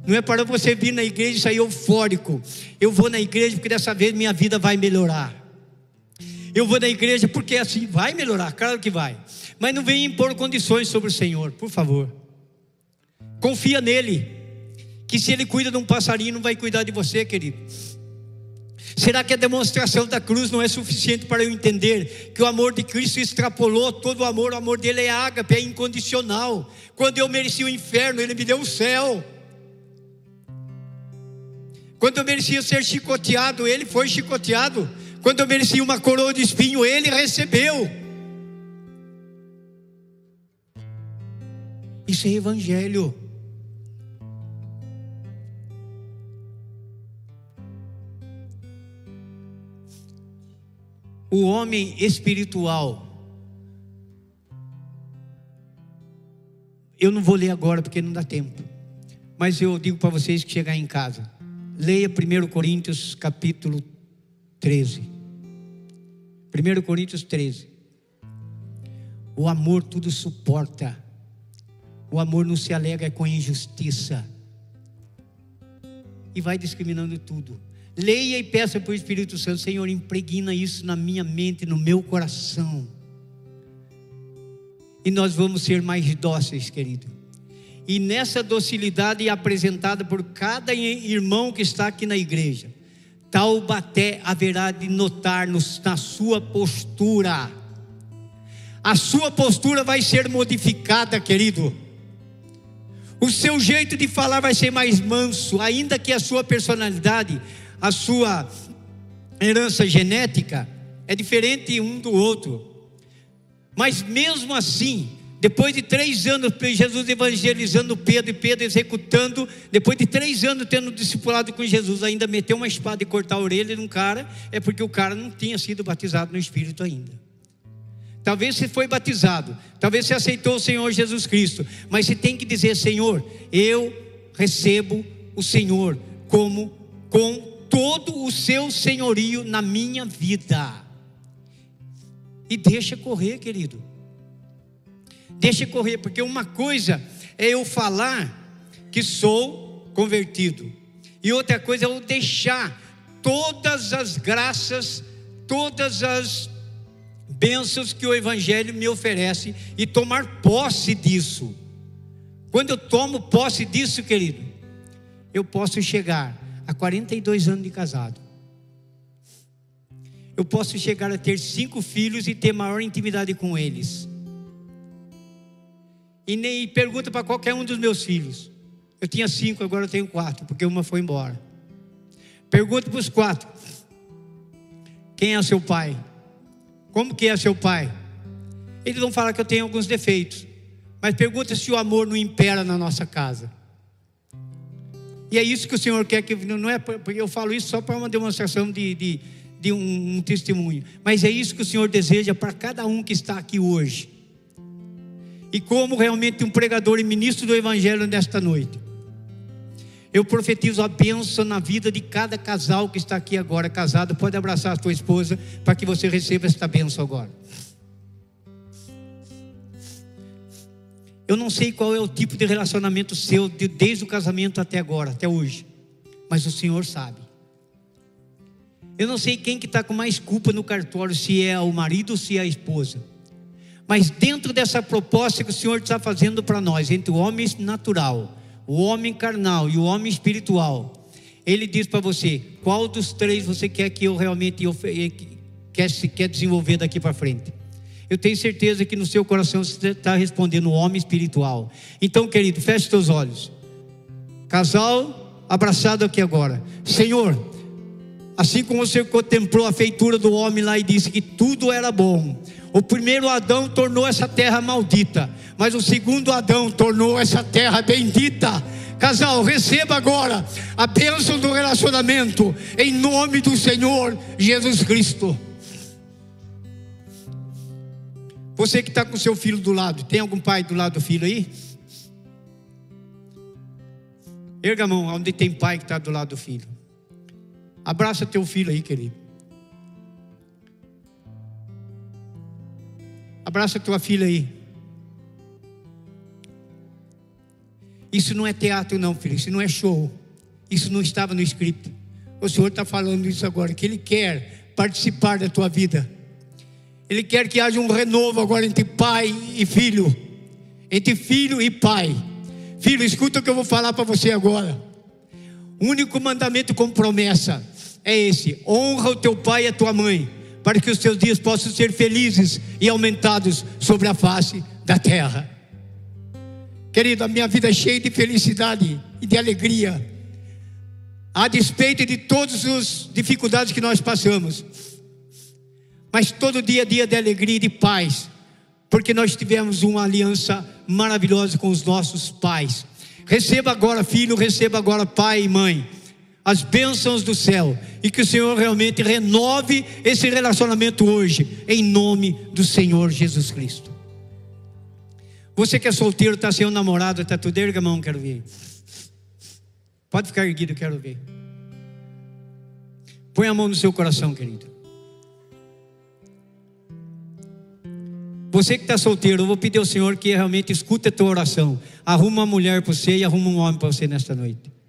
Não é para você vir na igreja e sair eufórico. Eu vou na igreja porque dessa vez minha vida vai melhorar. Eu vou na igreja porque assim vai melhorar, claro que vai. Mas não venha impor condições sobre o Senhor, por favor. Confia nele que se ele cuida de um passarinho, não vai cuidar de você, querido. Será que a demonstração da cruz não é suficiente para eu entender que o amor de Cristo extrapolou todo o amor? O amor dele é ágape, é incondicional. Quando eu mereci o inferno, ele me deu o céu. Quando eu merecia ser chicoteado, ele foi chicoteado. Quando eu merecia uma coroa de espinho, ele recebeu. Isso é evangelho. o homem espiritual. Eu não vou ler agora porque não dá tempo. Mas eu digo para vocês que chegar em casa, leia 1 Coríntios capítulo 13. 1 Coríntios 13. O amor tudo suporta. O amor não se alega com injustiça. E vai discriminando tudo. Leia e peça para o Espírito Santo, Senhor, impregna isso na minha mente, no meu coração. e nós vamos ser mais dóceis, querido. E nessa docilidade apresentada por cada irmão que está aqui na igreja, Taubaté haverá de notar na sua postura. A sua postura vai ser modificada, querido. O seu jeito de falar vai ser mais manso, ainda que a sua personalidade, a sua herança genética é diferente um do outro. Mas mesmo assim, depois de três anos, Jesus evangelizando Pedro e Pedro executando, depois de três anos tendo discipulado com Jesus, ainda meteu uma espada e cortar a orelha de um cara, é porque o cara não tinha sido batizado no Espírito ainda. Talvez você foi batizado, talvez você aceitou o Senhor Jesus Cristo, mas você tem que dizer: Senhor, eu recebo o Senhor como com todo o seu senhorio na minha vida. E deixa correr, querido. Deixa correr, porque uma coisa é eu falar que sou convertido, e outra coisa é eu deixar todas as graças, todas as bênçãos que o Evangelho me oferece e tomar posse disso. Quando eu tomo posse disso, querido, eu posso chegar a 42 anos de casado, eu posso chegar a ter cinco filhos e ter maior intimidade com eles. E nem pergunta para qualquer um dos meus filhos. Eu tinha cinco, agora eu tenho quatro, porque uma foi embora. Pergunta para os quatro: quem é seu pai? Como que é seu pai? Eles vão falar que eu tenho alguns defeitos, mas pergunta se o amor não impera na nossa casa. E é isso que o Senhor quer que não é porque eu falo isso só para uma demonstração de, de de um, um testemunho, mas é isso que o Senhor deseja para cada um que está aqui hoje. E como realmente um pregador e ministro do Evangelho nesta noite, eu profetizo a bênção na vida de cada casal que está aqui agora casado. Pode abraçar a tua esposa para que você receba esta bênção agora. Eu não sei qual é o tipo de relacionamento seu desde o casamento até agora, até hoje, mas o Senhor sabe. Eu não sei quem que está com mais culpa no cartório, se é o marido ou se é a esposa. Mas dentro dessa proposta que o Senhor está fazendo para nós, entre o homem natural, o homem carnal e o homem espiritual, Ele diz para você: qual dos três você quer que eu realmente quer, quer desenvolver daqui para frente? Eu tenho certeza que no seu coração você está respondendo o homem espiritual. Então, querido, feche seus olhos. Casal abraçado aqui agora. Senhor, Assim como você contemplou a feitura do homem lá e disse que tudo era bom. O primeiro Adão tornou essa terra maldita, mas o segundo Adão tornou essa terra bendita. Casal, receba agora a bênção do relacionamento, em nome do Senhor Jesus Cristo. Você que está com seu filho do lado, tem algum pai do lado do filho aí? Erga a mão, onde tem pai que está do lado do filho. Abraça teu filho aí, querido. Abraça tua filha aí. Isso não é teatro, não, filho. Isso não é show. Isso não estava no script. O Senhor está falando isso agora, que Ele quer participar da tua vida. Ele quer que haja um renovo agora entre pai e filho, entre filho e pai. Filho, escuta o que eu vou falar para você agora. O único mandamento com promessa é esse: honra o teu pai e a tua mãe, para que os teus dias possam ser felizes e aumentados sobre a face da terra. Querido, a minha vida é cheia de felicidade e de alegria, a despeito de todas as dificuldades que nós passamos, mas todo dia é dia de alegria e de paz, porque nós tivemos uma aliança maravilhosa com os nossos pais. Receba agora, filho, receba agora, pai e mãe as bênçãos do céu e que o Senhor realmente renove esse relacionamento hoje, em nome do Senhor Jesus Cristo. Você que é solteiro, está sem um namorado, está tudo erga a mão, quero ver. Pode ficar erguido, quero ver. Põe a mão no seu coração, querido. Você que está solteiro, eu vou pedir ao Senhor que realmente escute a tua oração. Arruma uma mulher para você e arruma um homem para você nesta noite.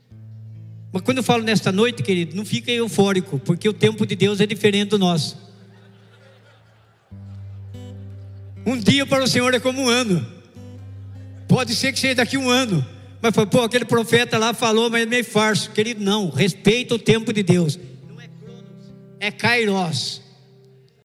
Mas quando eu falo nesta noite, querido, não fica eufórico, porque o tempo de Deus é diferente do nosso. Um dia para o Senhor é como um ano. Pode ser que seja daqui um ano. Mas foi, pô, aquele profeta lá falou, mas é meio farso. Querido, não. Respeita o tempo de Deus. Não é Cronos, é Kairos.